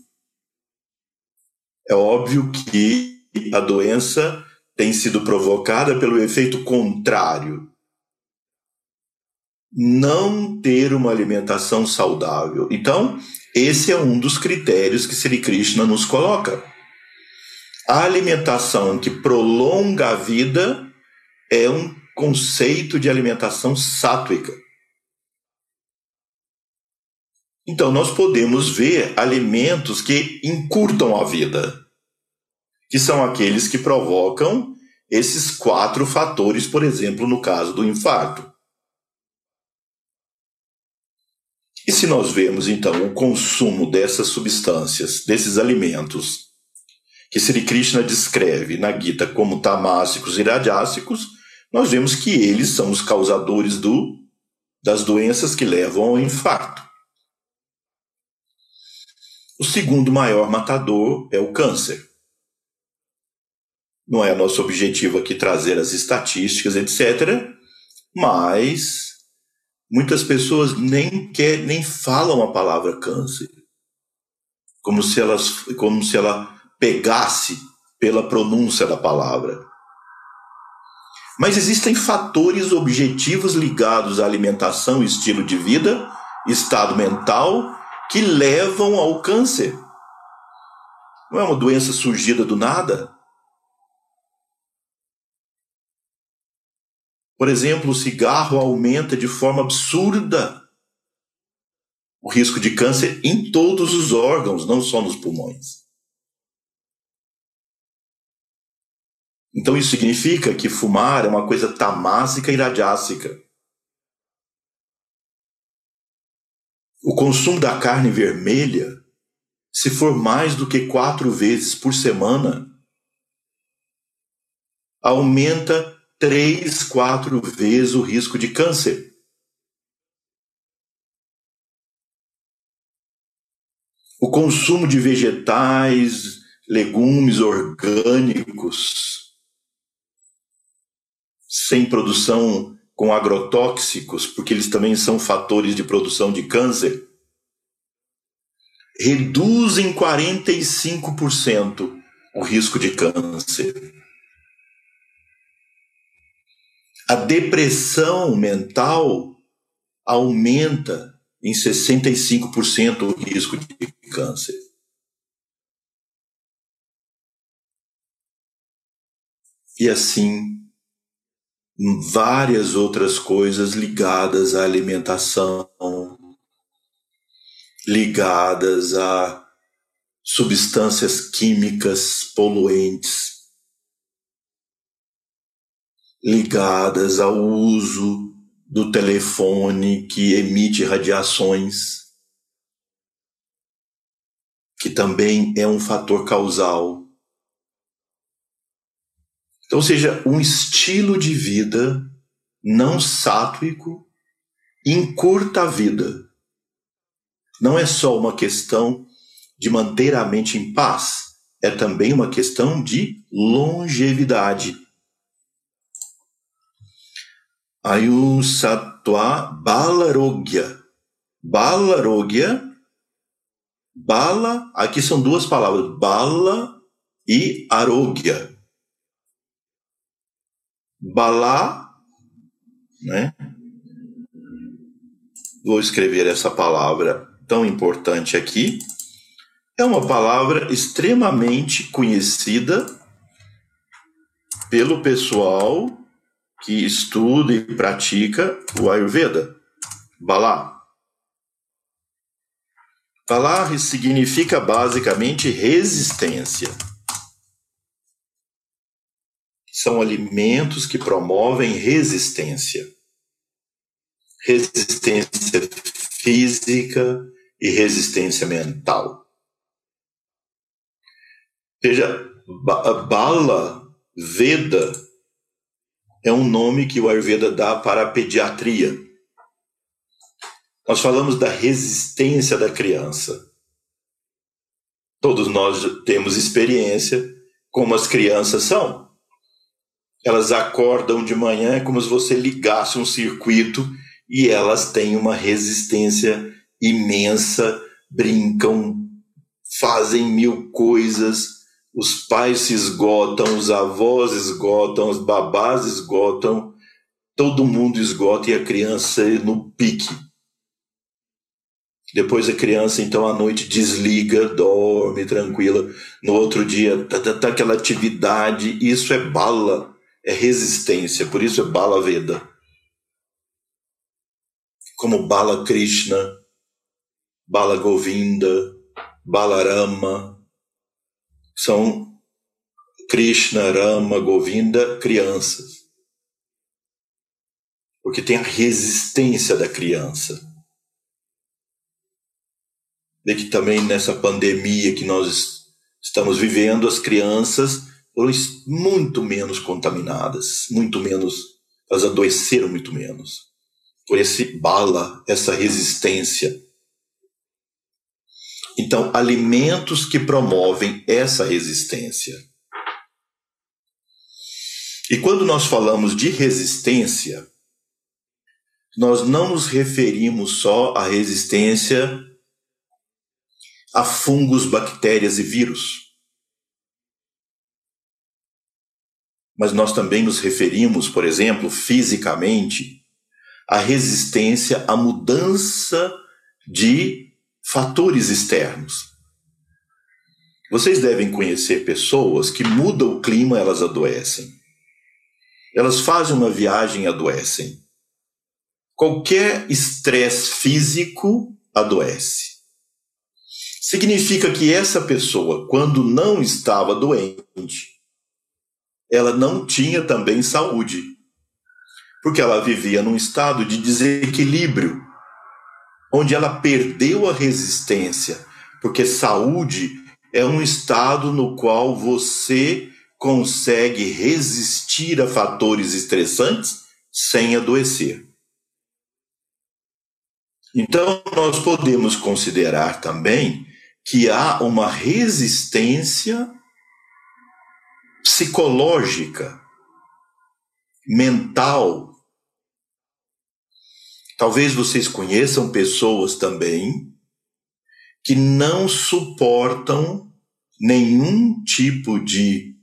É óbvio que a doença tem sido provocada pelo efeito contrário. Não ter uma alimentação saudável. Então, esse é um dos critérios que Sri Krishna nos coloca. A alimentação que prolonga a vida é um conceito de alimentação sátrica. Então, nós podemos ver alimentos que encurtam a vida, que são aqueles que provocam esses quatro fatores, por exemplo, no caso do infarto. E se nós vemos, então, o consumo dessas substâncias, desses alimentos, que Sri Krishna descreve na Gita como tamássicos e radiássicos, nós vemos que eles são os causadores do, das doenças que levam ao infarto. O segundo maior matador é o câncer. Não é nosso objetivo aqui trazer as estatísticas, etc., mas muitas pessoas nem quer, nem falam a palavra câncer, como se elas, como se ela pegasse pela pronúncia da palavra. Mas existem fatores objetivos ligados à alimentação, estilo de vida, estado mental, que levam ao câncer. Não é uma doença surgida do nada? Por exemplo, o cigarro aumenta de forma absurda o risco de câncer em todos os órgãos, não só nos pulmões. Então isso significa que fumar é uma coisa tamásica e radiássica. O consumo da carne vermelha, se for mais do que quatro vezes por semana, aumenta três, quatro vezes o risco de câncer. O consumo de vegetais, legumes orgânicos, sem produção com agrotóxicos, porque eles também são fatores de produção de câncer, reduzem 45% o risco de câncer. A depressão mental aumenta em 65% o risco de câncer. E assim várias outras coisas ligadas à alimentação, ligadas a substâncias químicas poluentes, ligadas ao uso do telefone que emite radiações, que também é um fator causal ou seja, um estilo de vida não sátrico encurta a vida. Não é só uma questão de manter a mente em paz, é também uma questão de longevidade. Ayusatva Balarogya. Balarogya, Bala, aqui são duas palavras, Bala e Arogya. Balá, né? Vou escrever essa palavra tão importante aqui. É uma palavra extremamente conhecida pelo pessoal que estuda e pratica o Ayurveda. Bala. Bala significa basicamente resistência. São alimentos que promovem resistência. Resistência física e resistência mental. Veja, Bala Veda é um nome que o Ayurveda dá para a pediatria. Nós falamos da resistência da criança. Todos nós temos experiência como as crianças são. Elas acordam de manhã é como se você ligasse um circuito e elas têm uma resistência imensa, brincam, fazem mil coisas, os pais se esgotam, os avós esgotam, os babás esgotam, todo mundo esgota e a criança no pique. Depois a criança, então, à noite desliga, dorme tranquila. No outro dia, tá, tá, tá aquela atividade. Isso é bala, é resistência. Por isso é bala Veda. Como Bala Krishna, Bala Govinda, Balarama. São Krishna, Rama, Govinda, crianças. Porque tem a resistência da criança de que também nessa pandemia que nós estamos vivendo, as crianças foram muito menos contaminadas, muito menos, elas adoeceram muito menos. Por esse bala, essa resistência. Então, alimentos que promovem essa resistência. E quando nós falamos de resistência, nós não nos referimos só à resistência a fungos, bactérias e vírus. Mas nós também nos referimos, por exemplo, fisicamente, à resistência à mudança de fatores externos. Vocês devem conhecer pessoas que mudam o clima, elas adoecem. Elas fazem uma viagem e adoecem. Qualquer estresse físico adoece. Significa que essa pessoa, quando não estava doente, ela não tinha também saúde, porque ela vivia num estado de desequilíbrio, onde ela perdeu a resistência, porque saúde é um estado no qual você consegue resistir a fatores estressantes sem adoecer. Então, nós podemos considerar também que há uma resistência psicológica, mental. Talvez vocês conheçam pessoas também que não suportam nenhum tipo de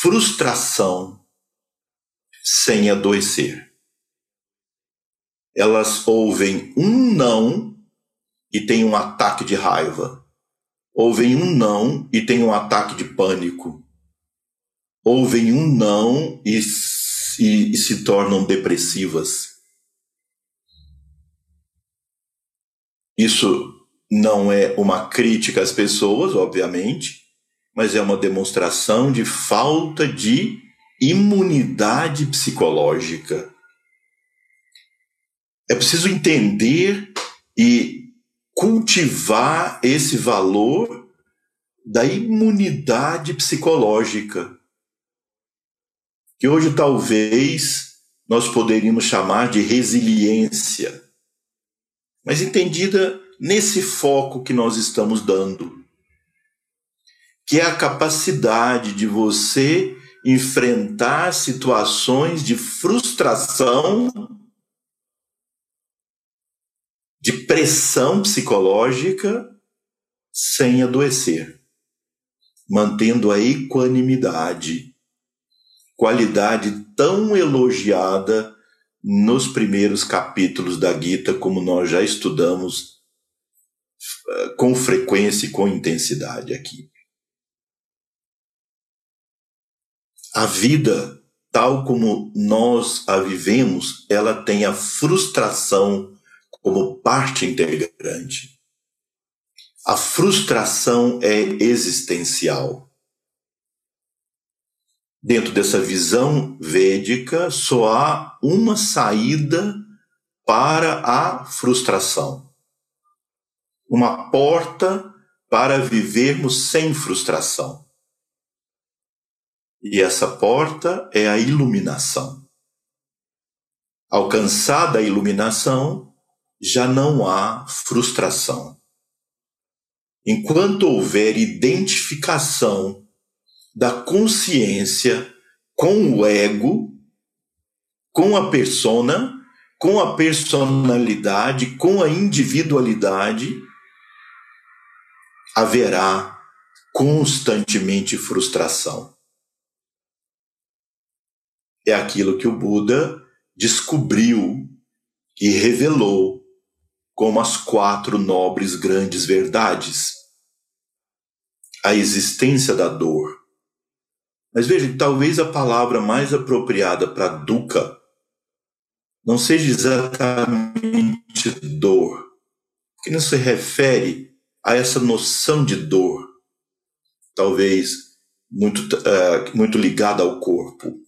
frustração sem adoecer. Elas ouvem um não e têm um ataque de raiva ouvem um não e tem um ataque de pânico. Ouvem um não e, e, e se tornam depressivas. Isso não é uma crítica às pessoas, obviamente, mas é uma demonstração de falta de imunidade psicológica. É preciso entender e cultivar esse valor da imunidade psicológica, que hoje talvez nós poderíamos chamar de resiliência, mas entendida nesse foco que nós estamos dando, que é a capacidade de você enfrentar situações de frustração de pressão psicológica sem adoecer, mantendo a equanimidade, qualidade tão elogiada nos primeiros capítulos da Gita, como nós já estudamos eh, com frequência e com intensidade aqui. A vida tal como nós a vivemos, ela tem a frustração como parte integrante. A frustração é existencial. Dentro dessa visão védica, só há uma saída para a frustração. Uma porta para vivermos sem frustração. E essa porta é a iluminação. Alcançada a iluminação, já não há frustração. Enquanto houver identificação da consciência com o ego, com a persona, com a personalidade, com a individualidade, haverá constantemente frustração. É aquilo que o Buda descobriu e revelou como as quatro nobres grandes verdades. A existência da dor. Mas veja, talvez a palavra mais apropriada para dukkha não seja exatamente dor, que não se refere a essa noção de dor, talvez muito, uh, muito ligada ao corpo.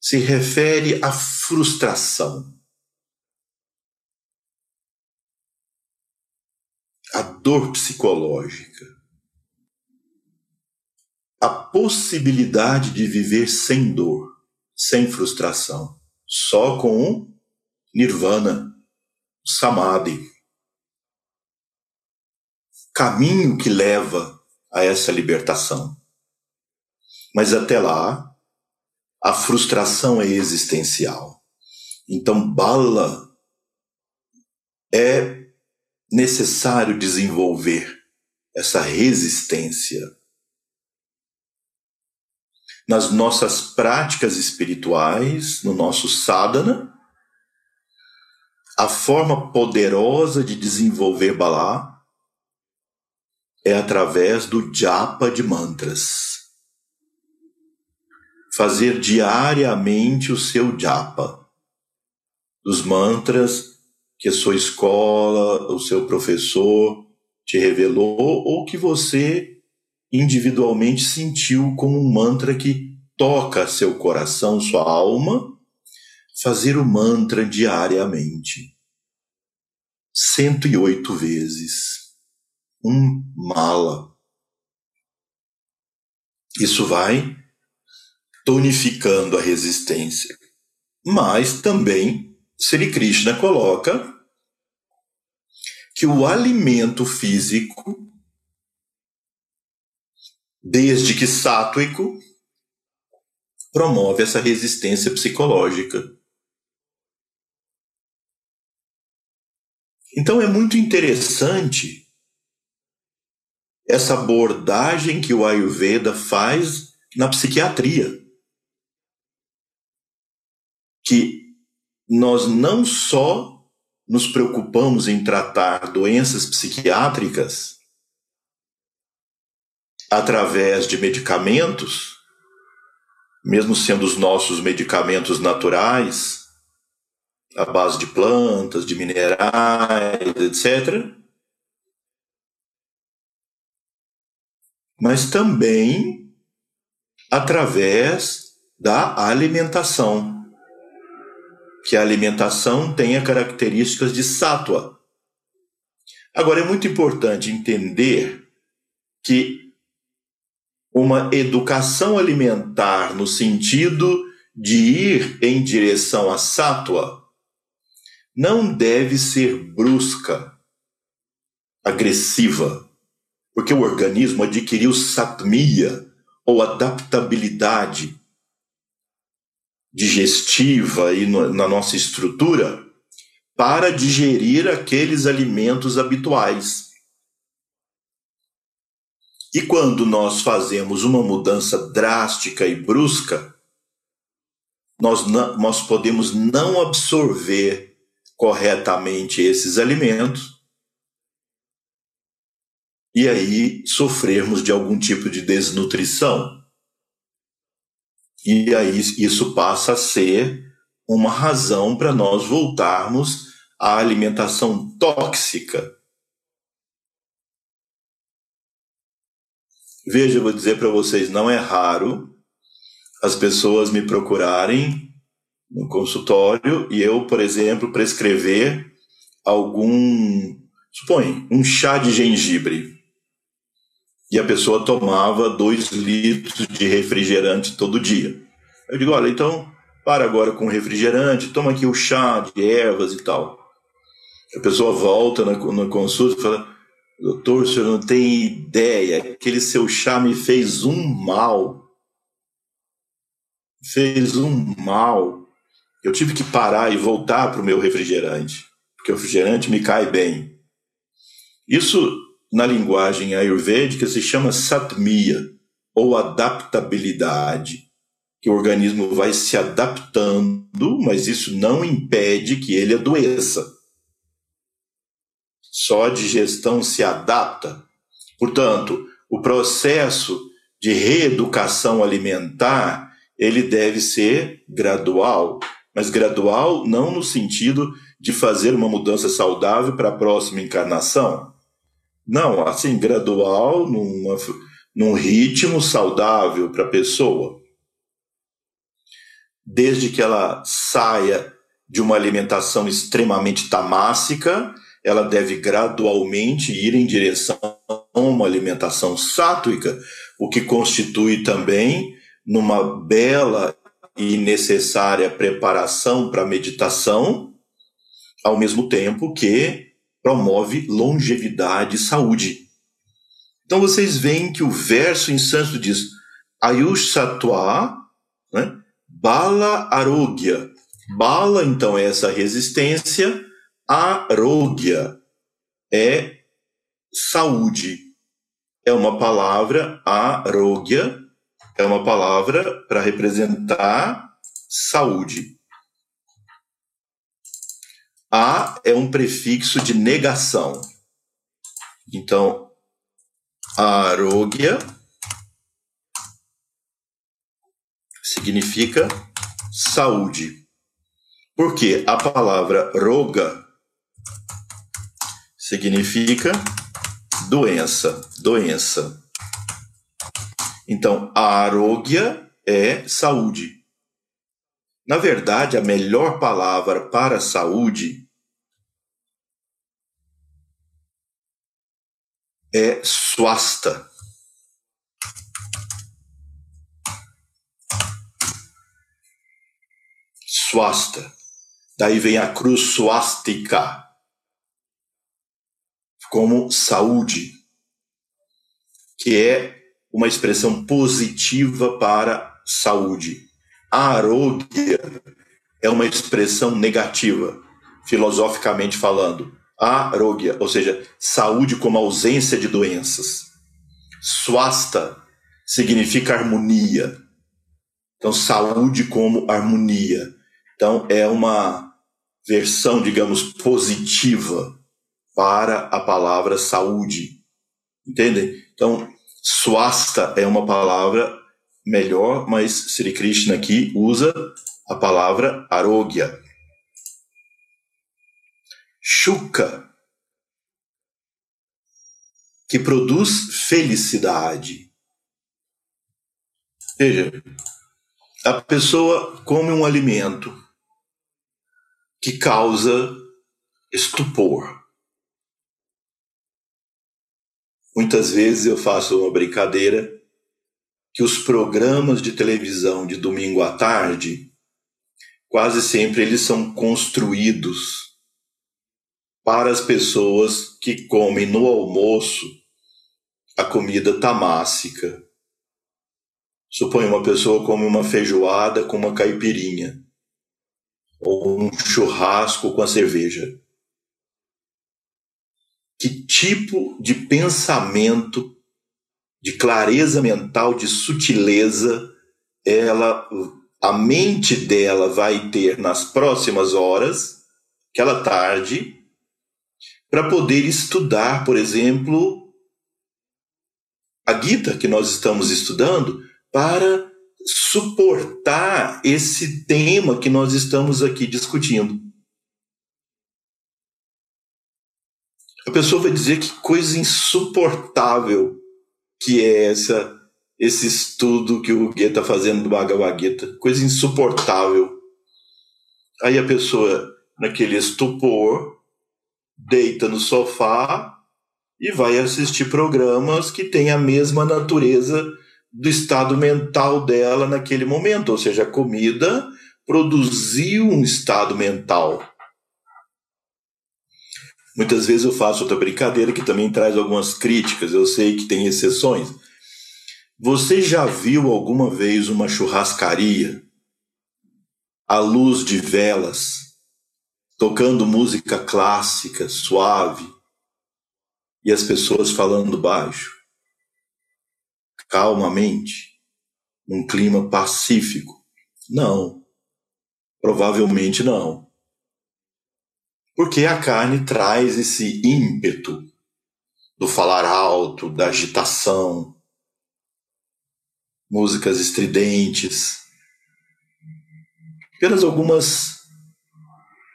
Se refere à frustração. A dor psicológica. A possibilidade de viver sem dor, sem frustração, só com nirvana, samadhi caminho que leva a essa libertação. Mas até lá, a frustração é existencial. Então, bala é necessário desenvolver essa resistência. Nas nossas práticas espirituais, no nosso sadhana, a forma poderosa de desenvolver balá é através do japa de mantras. Fazer diariamente o seu japa, dos mantras que a sua escola, o seu professor te revelou ou que você individualmente sentiu como um mantra que toca seu coração, sua alma, fazer o mantra diariamente. 108 vezes um mala. Isso vai tonificando a resistência. Mas também Sri Krishna coloca que o alimento físico, desde que sátuico, promove essa resistência psicológica. Então é muito interessante essa abordagem que o Ayurveda faz na psiquiatria. Que nós não só nos preocupamos em tratar doenças psiquiátricas através de medicamentos, mesmo sendo os nossos medicamentos naturais, à base de plantas, de minerais, etc. mas também através da alimentação. Que a alimentação tenha características de sátua. Agora, é muito importante entender que uma educação alimentar no sentido de ir em direção à sátua não deve ser brusca, agressiva porque o organismo adquiriu satmia, ou adaptabilidade digestiva e no, na nossa estrutura, para digerir aqueles alimentos habituais. E quando nós fazemos uma mudança drástica e brusca, nós, não, nós podemos não absorver corretamente esses alimentos e aí sofrermos de algum tipo de desnutrição. E aí isso passa a ser uma razão para nós voltarmos à alimentação tóxica. Veja, eu vou dizer para vocês, não é raro as pessoas me procurarem no consultório e eu, por exemplo, prescrever algum, supõe, um chá de gengibre. E a pessoa tomava dois litros de refrigerante todo dia. Eu digo, olha, então para agora com refrigerante, toma aqui o chá de ervas e tal. A pessoa volta na, na consulta e fala, doutor, o senhor não tem ideia, aquele seu chá me fez um mal. Fez um mal. Eu tive que parar e voltar para o meu refrigerante, porque o refrigerante me cai bem. Isso, na linguagem ayurvédica, se chama satmia, ou adaptabilidade que o organismo vai se adaptando, mas isso não impede que ele adoeça. Só a digestão se adapta. Portanto, o processo de reeducação alimentar, ele deve ser gradual, mas gradual não no sentido de fazer uma mudança saudável para a próxima encarnação. Não, assim, gradual, numa, num ritmo saudável para a pessoa desde que ela saia de uma alimentação extremamente tamássica, ela deve gradualmente ir em direção a uma alimentação sátuica, o que constitui também numa bela e necessária preparação para a meditação, ao mesmo tempo que promove longevidade e saúde. Então vocês veem que o verso em sânscrito diz Ayush Sattva, né? Bala Arogya. Bala, então, é essa resistência. Arogya é saúde. É uma palavra, arogya, é uma palavra para representar saúde. A é um prefixo de negação. Então, arogya significa saúde. Porque a palavra roga significa doença, doença. Então, a arógia é saúde. Na verdade, a melhor palavra para saúde é swasta. swasta. Daí vem a cruz swastika, como saúde, que é uma expressão positiva para saúde. Arogya é uma expressão negativa, filosoficamente falando. Arogya, ou seja, saúde como ausência de doenças. Swasta significa harmonia. Então, saúde como harmonia. Então, é uma versão, digamos, positiva para a palavra saúde. Entendem? Então, swasta é uma palavra melhor, mas Sri Krishna aqui usa a palavra arogya. Shuka, que produz felicidade. Veja, a pessoa come um alimento que causa estupor. Muitas vezes eu faço uma brincadeira que os programas de televisão de domingo à tarde, quase sempre eles são construídos para as pessoas que comem no almoço a comida tamássica. Suponha uma pessoa come uma feijoada com uma caipirinha ou um churrasco com a cerveja. Que tipo de pensamento, de clareza mental, de sutileza ela a mente dela vai ter nas próximas horas, aquela tarde, para poder estudar, por exemplo, a Gita que nós estamos estudando, para suportar esse tema que nós estamos aqui discutindo. A pessoa vai dizer que coisa insuportável que é essa esse estudo que o Guia está fazendo do Bhagavad Gita, coisa insuportável. Aí a pessoa, naquele estupor, deita no sofá e vai assistir programas que têm a mesma natureza do estado mental dela naquele momento, ou seja, a comida produziu um estado mental. Muitas vezes eu faço outra brincadeira que também traz algumas críticas, eu sei que tem exceções. Você já viu alguma vez uma churrascaria à luz de velas, tocando música clássica, suave, e as pessoas falando baixo? calmamente, num clima pacífico? Não. Provavelmente não. Porque a carne traz esse ímpeto do falar alto, da agitação, músicas estridentes. Apenas algumas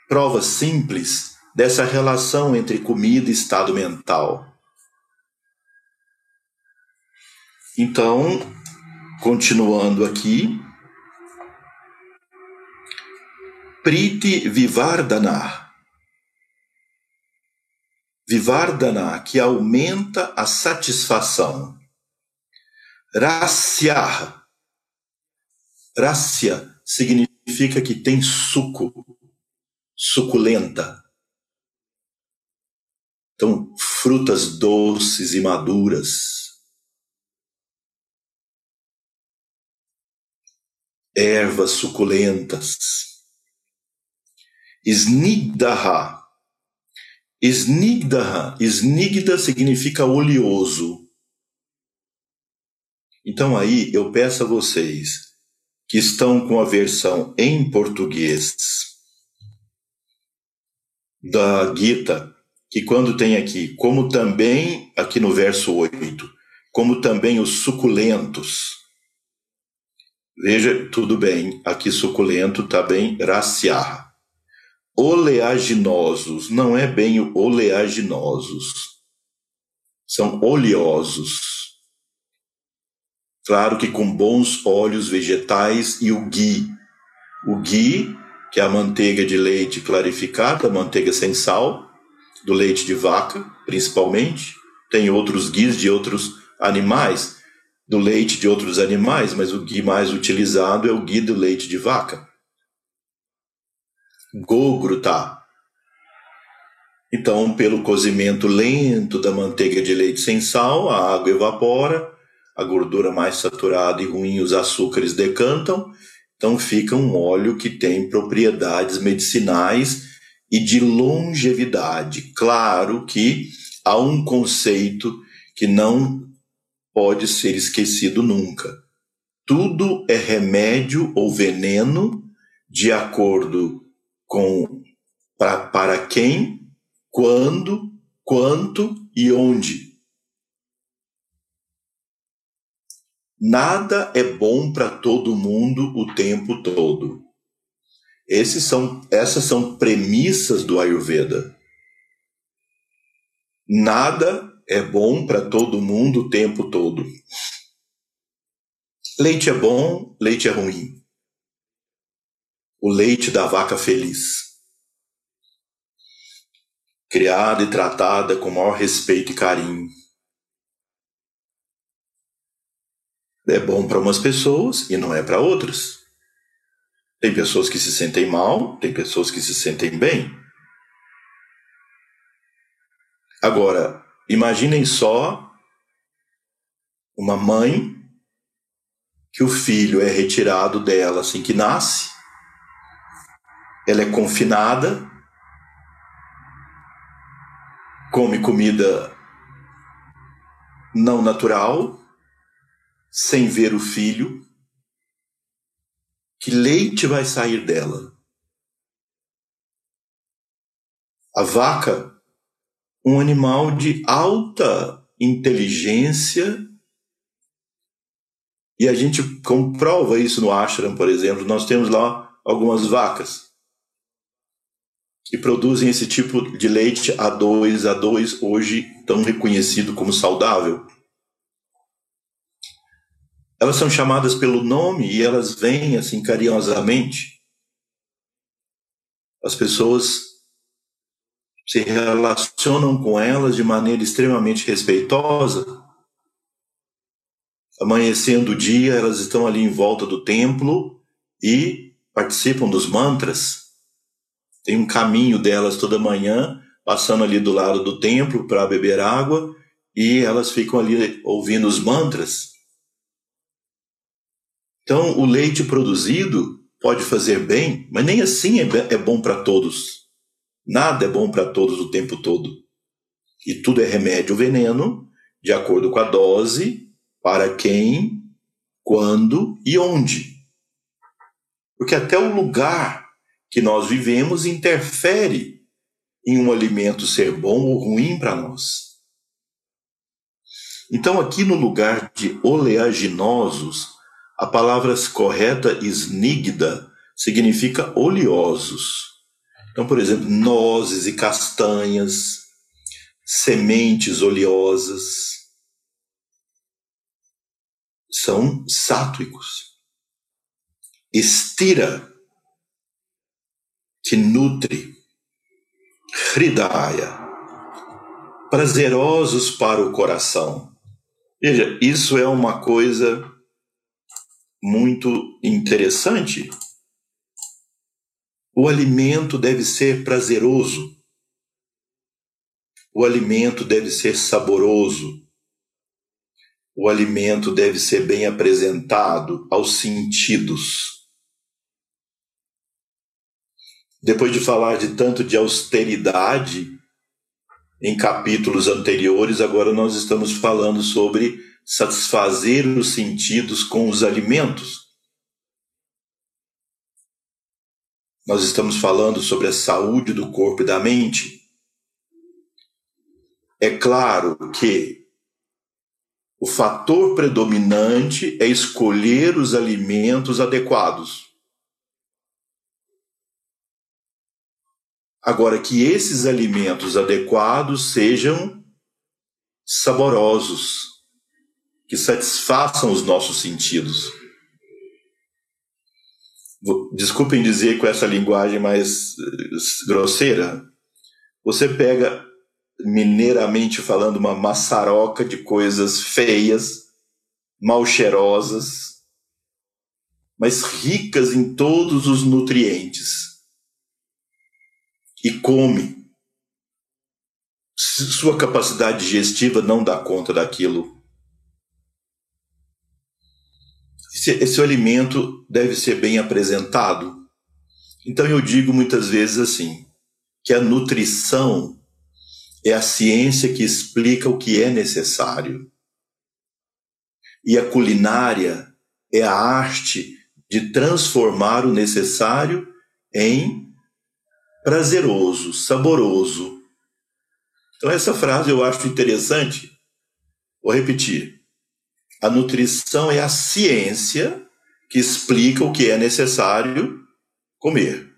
provas simples dessa relação entre comida e estado mental. Então, continuando aqui, Priti Vivardhana. Vivardhana, que aumenta a satisfação. Rasya. Rasya significa que tem suco, suculenta. Então, frutas doces e maduras ervas suculentas. Snigdaha. Snigdaha. Snigda significa oleoso. Então aí eu peço a vocês que estão com a versão em português da Gita, que quando tem aqui, como também, aqui no verso 8, como também os suculentos, Veja, tudo bem, aqui suculento está bem raciar. Oleaginosos, não é bem oleaginosos, são oleosos. Claro que com bons óleos vegetais e o ghee. O ghee, que é a manteiga de leite clarificada, manteiga sem sal, do leite de vaca, principalmente. Tem outros guis de outros animais, do leite de outros animais, mas o ghee mais utilizado é o ghee do leite de vaca. Gogro tá. Então, pelo cozimento lento da manteiga de leite sem sal, a água evapora, a gordura mais saturada e ruim, os açúcares decantam, então fica um óleo que tem propriedades medicinais e de longevidade. Claro que há um conceito que não pode ser esquecido nunca. Tudo é remédio ou veneno de acordo com pra, para quem, quando, quanto e onde. Nada é bom para todo mundo o tempo todo. Esses são, essas são premissas do Ayurveda. Nada é bom para todo mundo o tempo todo. Leite é bom, leite é ruim. O leite da vaca feliz. Criada e tratada com maior respeito e carinho. É bom para umas pessoas e não é para outras. Tem pessoas que se sentem mal, tem pessoas que se sentem bem. Agora, Imaginem só uma mãe que o filho é retirado dela assim que nasce, ela é confinada, come comida não natural, sem ver o filho, que leite vai sair dela? A vaca um animal de alta inteligência E a gente comprova isso no ashram, por exemplo. Nós temos lá algumas vacas que produzem esse tipo de leite A2, A2 hoje tão reconhecido como saudável. Elas são chamadas pelo nome e elas vêm assim carinhosamente. As pessoas se relacionam com elas de maneira extremamente respeitosa. Amanhecendo o dia, elas estão ali em volta do templo e participam dos mantras. Tem um caminho delas toda manhã, passando ali do lado do templo para beber água, e elas ficam ali ouvindo os mantras. Então, o leite produzido pode fazer bem, mas nem assim é, é bom para todos. Nada é bom para todos o tempo todo. E tudo é remédio veneno, de acordo com a dose, para quem, quando e onde. Porque até o lugar que nós vivemos interfere em um alimento ser bom ou ruim para nós. Então, aqui no lugar de oleaginosos, a palavra correta, esnigda, significa oleosos. Então, por exemplo, nozes e castanhas, sementes oleosas, são sátuicos. Estira, que nutre. Hridaya, prazerosos para o coração. Veja, isso é uma coisa muito interessante o alimento deve ser prazeroso. O alimento deve ser saboroso. O alimento deve ser bem apresentado aos sentidos. Depois de falar de tanto de austeridade em capítulos anteriores, agora nós estamos falando sobre satisfazer os sentidos com os alimentos. nós estamos falando sobre a saúde do corpo e da mente. É claro que o fator predominante é escolher os alimentos adequados. Agora, que esses alimentos adequados sejam saborosos, que satisfaçam os nossos sentidos. Desculpem dizer com essa linguagem mais eh, grosseira, você pega, mineiramente falando, uma maçaroca de coisas feias, mal cheirosas, mas ricas em todos os nutrientes, e come. Sua capacidade digestiva não dá conta daquilo esse, esse alimento deve ser bem apresentado. Então eu digo muitas vezes assim, que a nutrição é a ciência que explica o que é necessário. E a culinária é a arte de transformar o necessário em prazeroso, saboroso. Então, essa frase eu acho interessante. Vou repetir. A nutrição é a ciência que explica o que é necessário comer.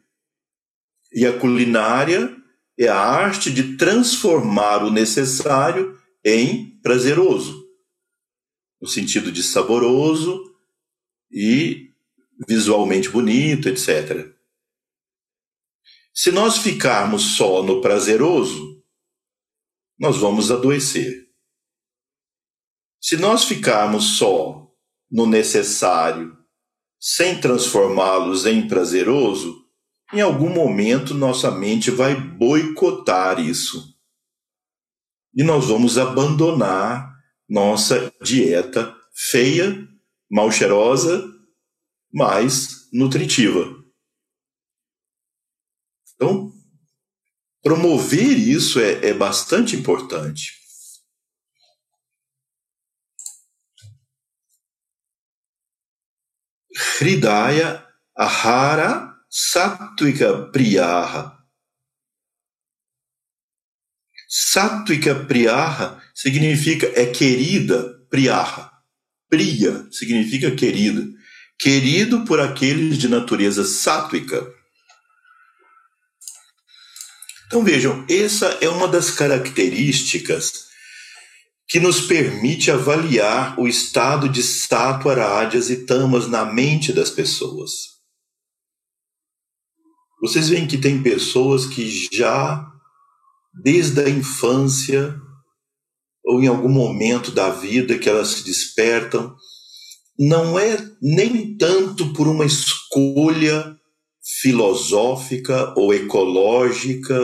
E a culinária é a arte de transformar o necessário em prazeroso, no sentido de saboroso e visualmente bonito, etc. Se nós ficarmos só no prazeroso, nós vamos adoecer. Se nós ficarmos só no necessário, sem transformá-los em prazeroso, em algum momento nossa mente vai boicotar isso. E nós vamos abandonar nossa dieta feia, mal cheirosa, mas nutritiva. Então, promover isso é, é bastante importante. Hridaya Ahara Sattvika Priyaha. Sattvika Priyaha significa é querida Priyaha. Priya significa querido. Querido por aqueles de natureza sátwica. Então vejam, essa é uma das características que nos permite avaliar o estado de sattva, rádias e tamas na mente das pessoas. Vocês veem que tem pessoas que já, desde a infância, ou em algum momento da vida que elas se despertam, não é nem tanto por uma escolha filosófica ou ecológica,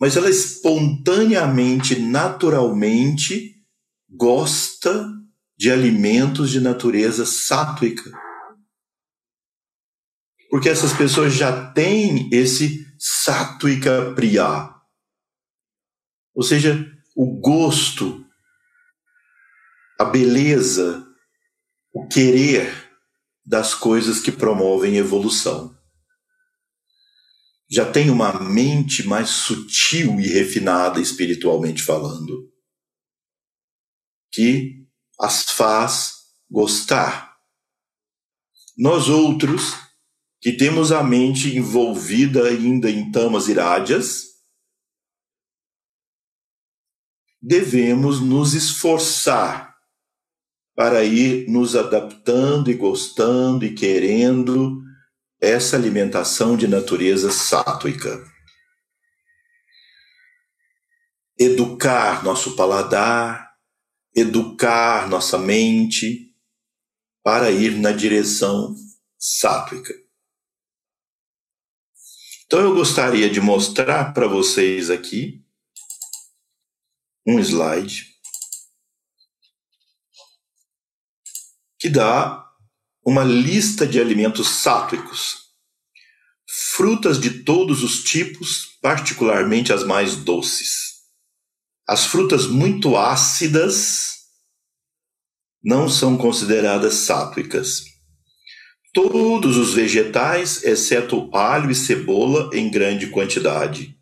mas ela espontaneamente, naturalmente, gosta de alimentos de natureza sátrica. Porque essas pessoas já têm esse sátrica priya. Ou seja, o gosto, a beleza, o querer das coisas que promovem evolução. Já tem uma mente mais sutil e refinada espiritualmente falando, que as faz gostar. Nós outros, que temos a mente envolvida ainda em tamas irádias, devemos nos esforçar para ir nos adaptando e gostando e querendo essa alimentação de natureza sátuica. Educar nosso paladar, educar nossa mente para ir na direção sátuica. Então eu gostaria de mostrar para vocês aqui um slide que dá uma lista de alimentos sátuicos, frutas de todos os tipos, particularmente as mais doces. As frutas muito ácidas não são consideradas sátuicas. Todos os vegetais, exceto alho e cebola, em grande quantidade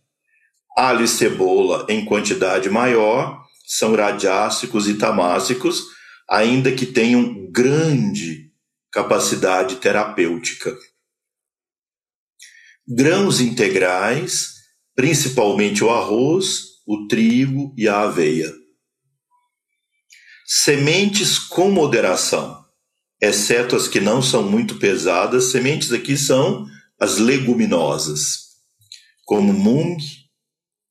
alho e cebola em quantidade maior são radiácicos e tamácicos, ainda que tenham grande capacidade terapêutica. Grãos integrais, principalmente o arroz, o trigo e a aveia. Sementes com moderação, exceto as que não são muito pesadas, sementes aqui são as leguminosas, como mung,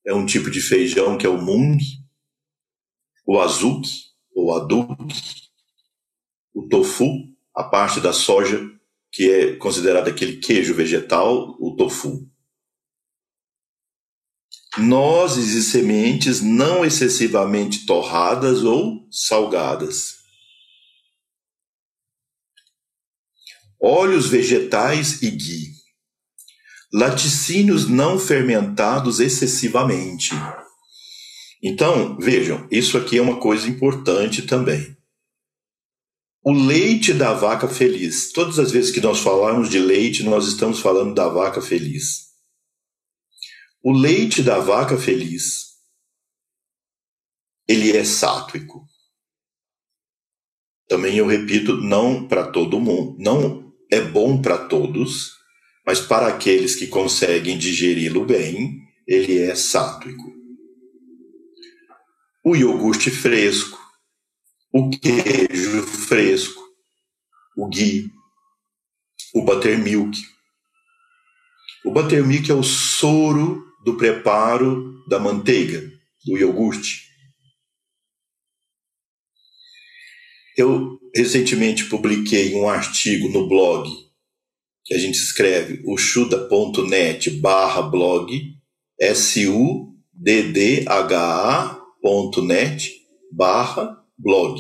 é um tipo de feijão que é o mung, o azuki, ou aduki, o tofu, a parte da soja que é considerada aquele queijo vegetal, o tofu. Nozes e sementes não excessivamente torradas ou salgadas. Óleos vegetais e ghee laticínios não fermentados excessivamente. Então, vejam, isso aqui é uma coisa importante também. O leite da vaca feliz. Todas as vezes que nós falamos de leite, nós estamos falando da vaca feliz. O leite da vaca feliz, ele é sátuico. Também eu repito, não para todo mundo, não é bom para todos, mas para aqueles que conseguem digeri-lo bem, ele é sátuico. O iogurte fresco, o queijo fresco, o ghee, o buttermilk. O buttermilk é o soro do preparo da manteiga, do iogurte. Eu recentemente publiquei um artigo no blog que a gente escreve o chuda.net barra blog, S-U-D-D-H-A.net barra blog.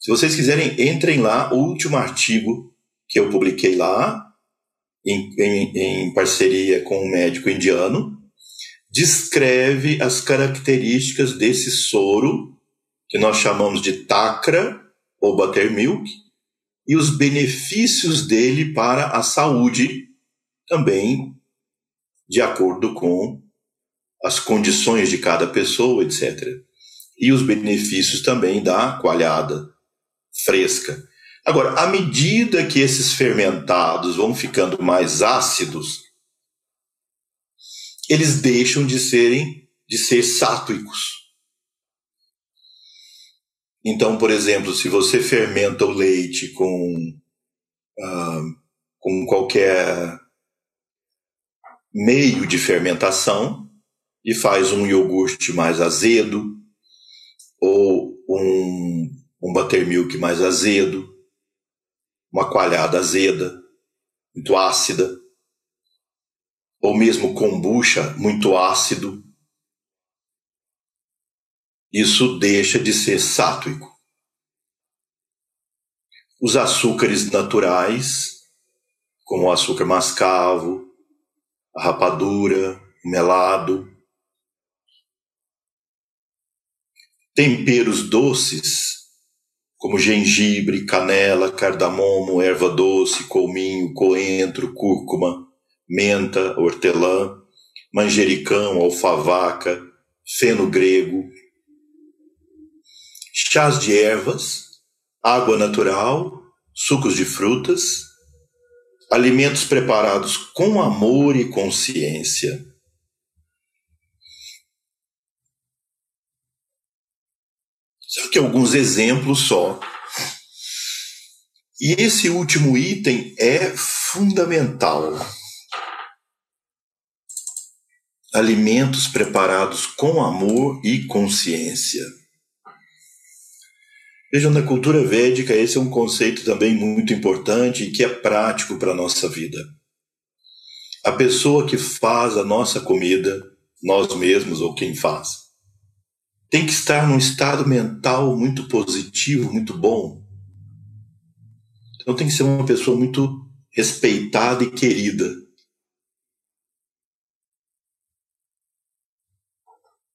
Se vocês quiserem, entrem lá, o último artigo que eu publiquei lá, em, em, em parceria com um médico indiano, descreve as características desse soro, que nós chamamos de takra ou buttermilk, e os benefícios dele para a saúde, também de acordo com as condições de cada pessoa, etc. e os benefícios também da coalhada fresca. Agora, à medida que esses fermentados vão ficando mais ácidos, eles deixam de serem de ser sátuicos. Então, por exemplo, se você fermenta o leite com, ah, com qualquer meio de fermentação e faz um iogurte mais azedo ou um, um buttermilk mais azedo, uma coalhada azeda, muito ácida, ou mesmo kombucha muito ácido, isso deixa de ser sátuico. Os açúcares naturais, como o açúcar mascavo, a rapadura, o melado, temperos doces, como gengibre, canela, cardamomo, erva doce, colminho, coentro, cúrcuma, menta, hortelã, manjericão, alfavaca, feno grego, chás de ervas, água natural, sucos de frutas, alimentos preparados com amor e consciência. Só que alguns exemplos só. E esse último item é fundamental. Alimentos preparados com amor e consciência. Vejam, na cultura védica, esse é um conceito também muito importante e que é prático para a nossa vida. A pessoa que faz a nossa comida, nós mesmos ou quem faz, tem que estar num estado mental muito positivo, muito bom. Então tem que ser uma pessoa muito respeitada e querida.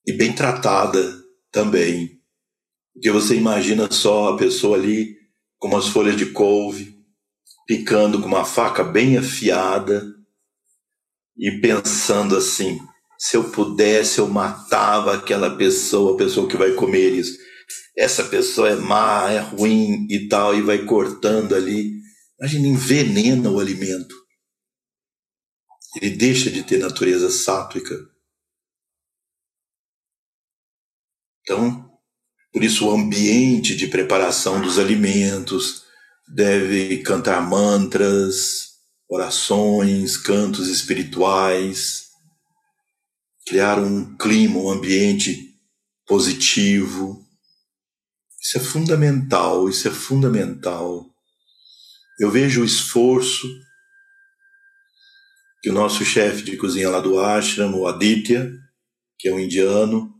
E bem tratada também. Porque você imagina só a pessoa ali com umas folhas de couve, picando com uma faca bem afiada e pensando assim: se eu pudesse, eu matava aquela pessoa, a pessoa que vai comer isso. Essa pessoa é má, é ruim e tal, e vai cortando ali. Imagina, envenena o alimento. Ele deixa de ter natureza sátrica. Então, por isso, o ambiente de preparação dos alimentos deve cantar mantras, orações, cantos espirituais, criar um clima, um ambiente positivo. Isso é fundamental, isso é fundamental. Eu vejo o esforço que o nosso chefe de cozinha lá do ashram, o Aditya, que é um indiano,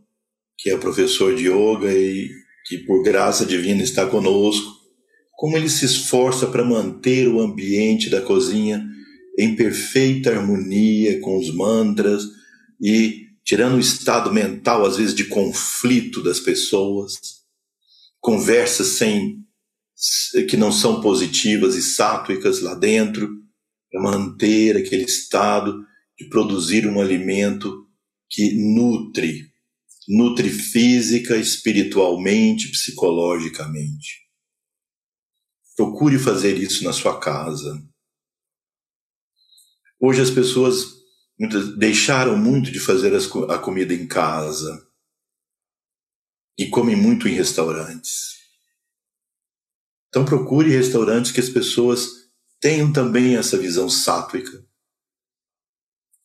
que é professor de yoga e que por graça divina está conosco, como ele se esforça para manter o ambiente da cozinha em perfeita harmonia com os mantras e tirando o estado mental às vezes de conflito das pessoas, conversas sem que não são positivas e sátuicas lá dentro, para manter aquele estado de produzir um alimento que nutre nutre física, espiritualmente, psicologicamente. Procure fazer isso na sua casa. Hoje as pessoas deixaram muito de fazer a comida em casa e comem muito em restaurantes. Então procure restaurantes que as pessoas tenham também essa visão sátrica,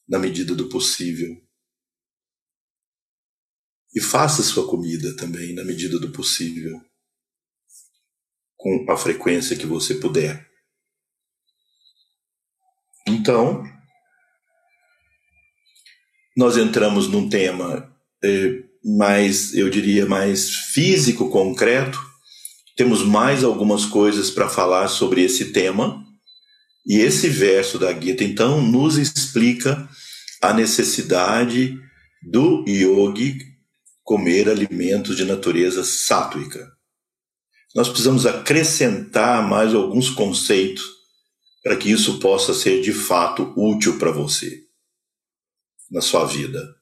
na medida do possível. E faça sua comida também, na medida do possível, com a frequência que você puder. Então, nós entramos num tema eh, mais, eu diria, mais físico, concreto. Temos mais algumas coisas para falar sobre esse tema. E esse verso da Gita, então, nos explica a necessidade do yogi comer alimentos de natureza sátuica. Nós precisamos acrescentar mais alguns conceitos para que isso possa ser de fato útil para você na sua vida.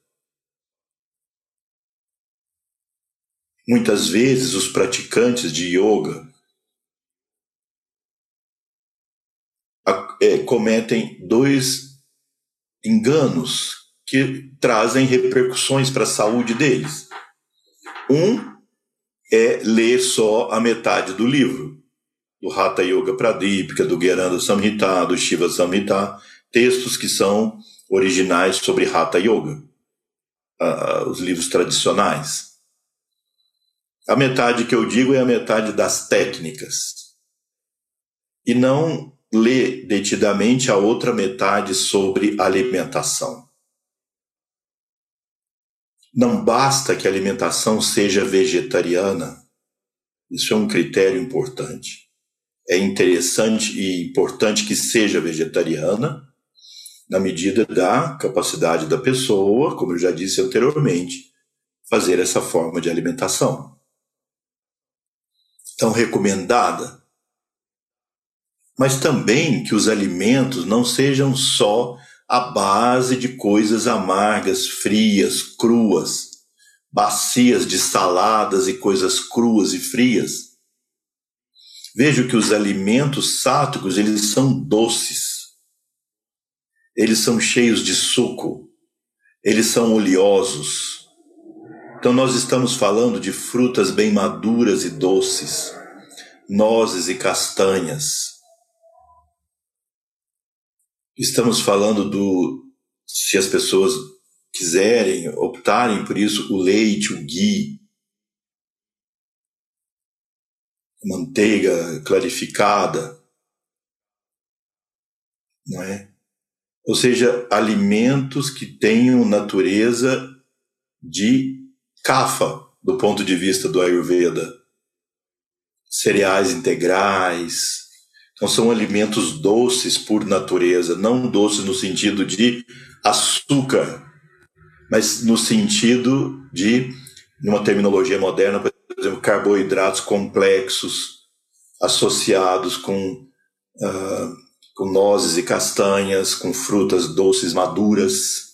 Muitas vezes os praticantes de yoga é, cometem dois enganos que trazem repercussões para a saúde deles. Um é ler só a metade do livro, do Hatha Yoga Pradipika, do Gheranda Samhita, do Shiva Samhita, textos que são originais sobre Hatha Yoga, uh, os livros tradicionais. A metade que eu digo é a metade das técnicas. E não lê detidamente a outra metade sobre alimentação. Não basta que a alimentação seja vegetariana, isso é um critério importante. É interessante e importante que seja vegetariana, na medida da capacidade da pessoa, como eu já disse anteriormente, fazer essa forma de alimentação. Então, recomendada mas também que os alimentos não sejam só a base de coisas amargas, frias, cruas, bacias de saladas e coisas cruas e frias. Vejo que os alimentos sátricos, eles são doces. Eles são cheios de suco. Eles são oleosos. Então nós estamos falando de frutas bem maduras e doces, nozes e castanhas, Estamos falando do se as pessoas quiserem, optarem por isso, o leite, o ghee, manteiga clarificada, não é? Ou seja, alimentos que tenham natureza de kafa, do ponto de vista do Ayurveda. Cereais integrais, então são alimentos doces por natureza, não doces no sentido de açúcar, mas no sentido de, numa terminologia moderna, por exemplo, carboidratos complexos associados com, uh, com nozes e castanhas, com frutas doces maduras,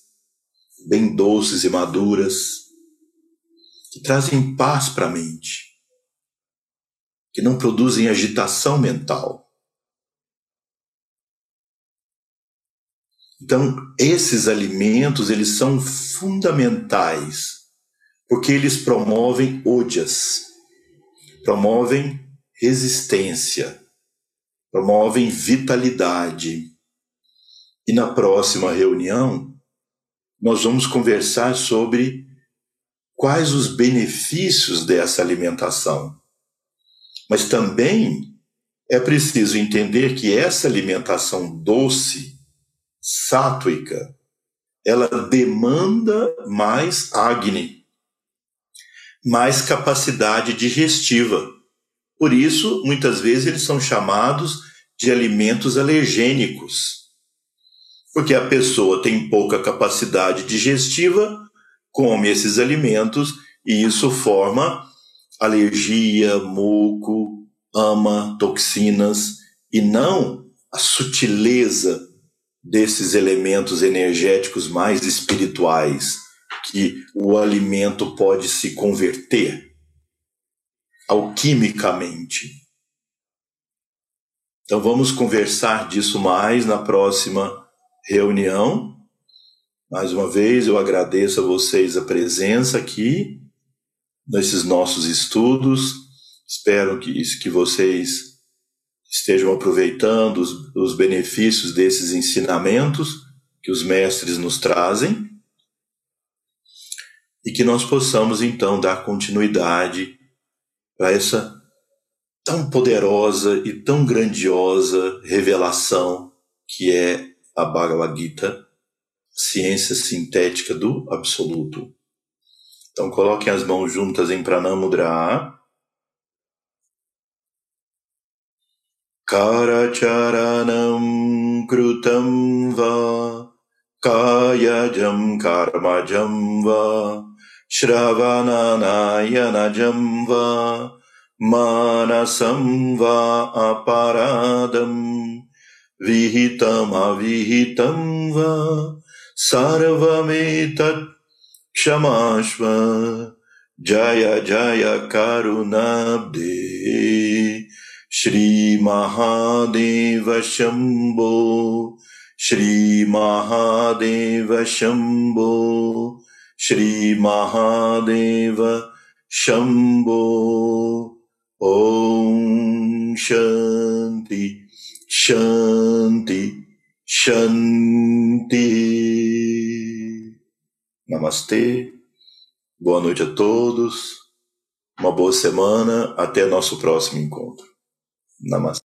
bem doces e maduras, que trazem paz para a mente, que não produzem agitação mental. Então, esses alimentos, eles são fundamentais, porque eles promovem odias, promovem resistência, promovem vitalidade. E na próxima reunião, nós vamos conversar sobre quais os benefícios dessa alimentação. Mas também é preciso entender que essa alimentação doce, sátuica, ela demanda mais Agni, mais capacidade digestiva. Por isso, muitas vezes eles são chamados de alimentos alergênicos. Porque a pessoa tem pouca capacidade digestiva, come esses alimentos e isso forma alergia, muco, ama, toxinas e não a sutileza desses elementos energéticos mais espirituais que o alimento pode se converter alquimicamente. Então vamos conversar disso mais na próxima reunião. Mais uma vez eu agradeço a vocês a presença aqui nesses nossos estudos. Espero que, que vocês estejam aproveitando os, os benefícios desses ensinamentos que os mestres nos trazem e que nós possamos então dar continuidade a essa tão poderosa e tão grandiosa revelação que é a Bhagavad Gita, ciência sintética do absoluto. Então coloquem as mãos juntas em Pranamudra. Karacharanam krutam va kayajam karmajam va shravanayanajam va मानसं वा अपराधम् विहितमविहितं वा सर्वमेतत् क्षमाश्व। जय जय करुणाब्दे। श्रीमहादेव शम्भो। श्रीमहादेव शम्भो। श्रीमहादेव Shambho. Om Shanti Shanti Shanti Namastê Boa noite a todos. Uma boa semana. Até nosso próximo encontro. Namastê.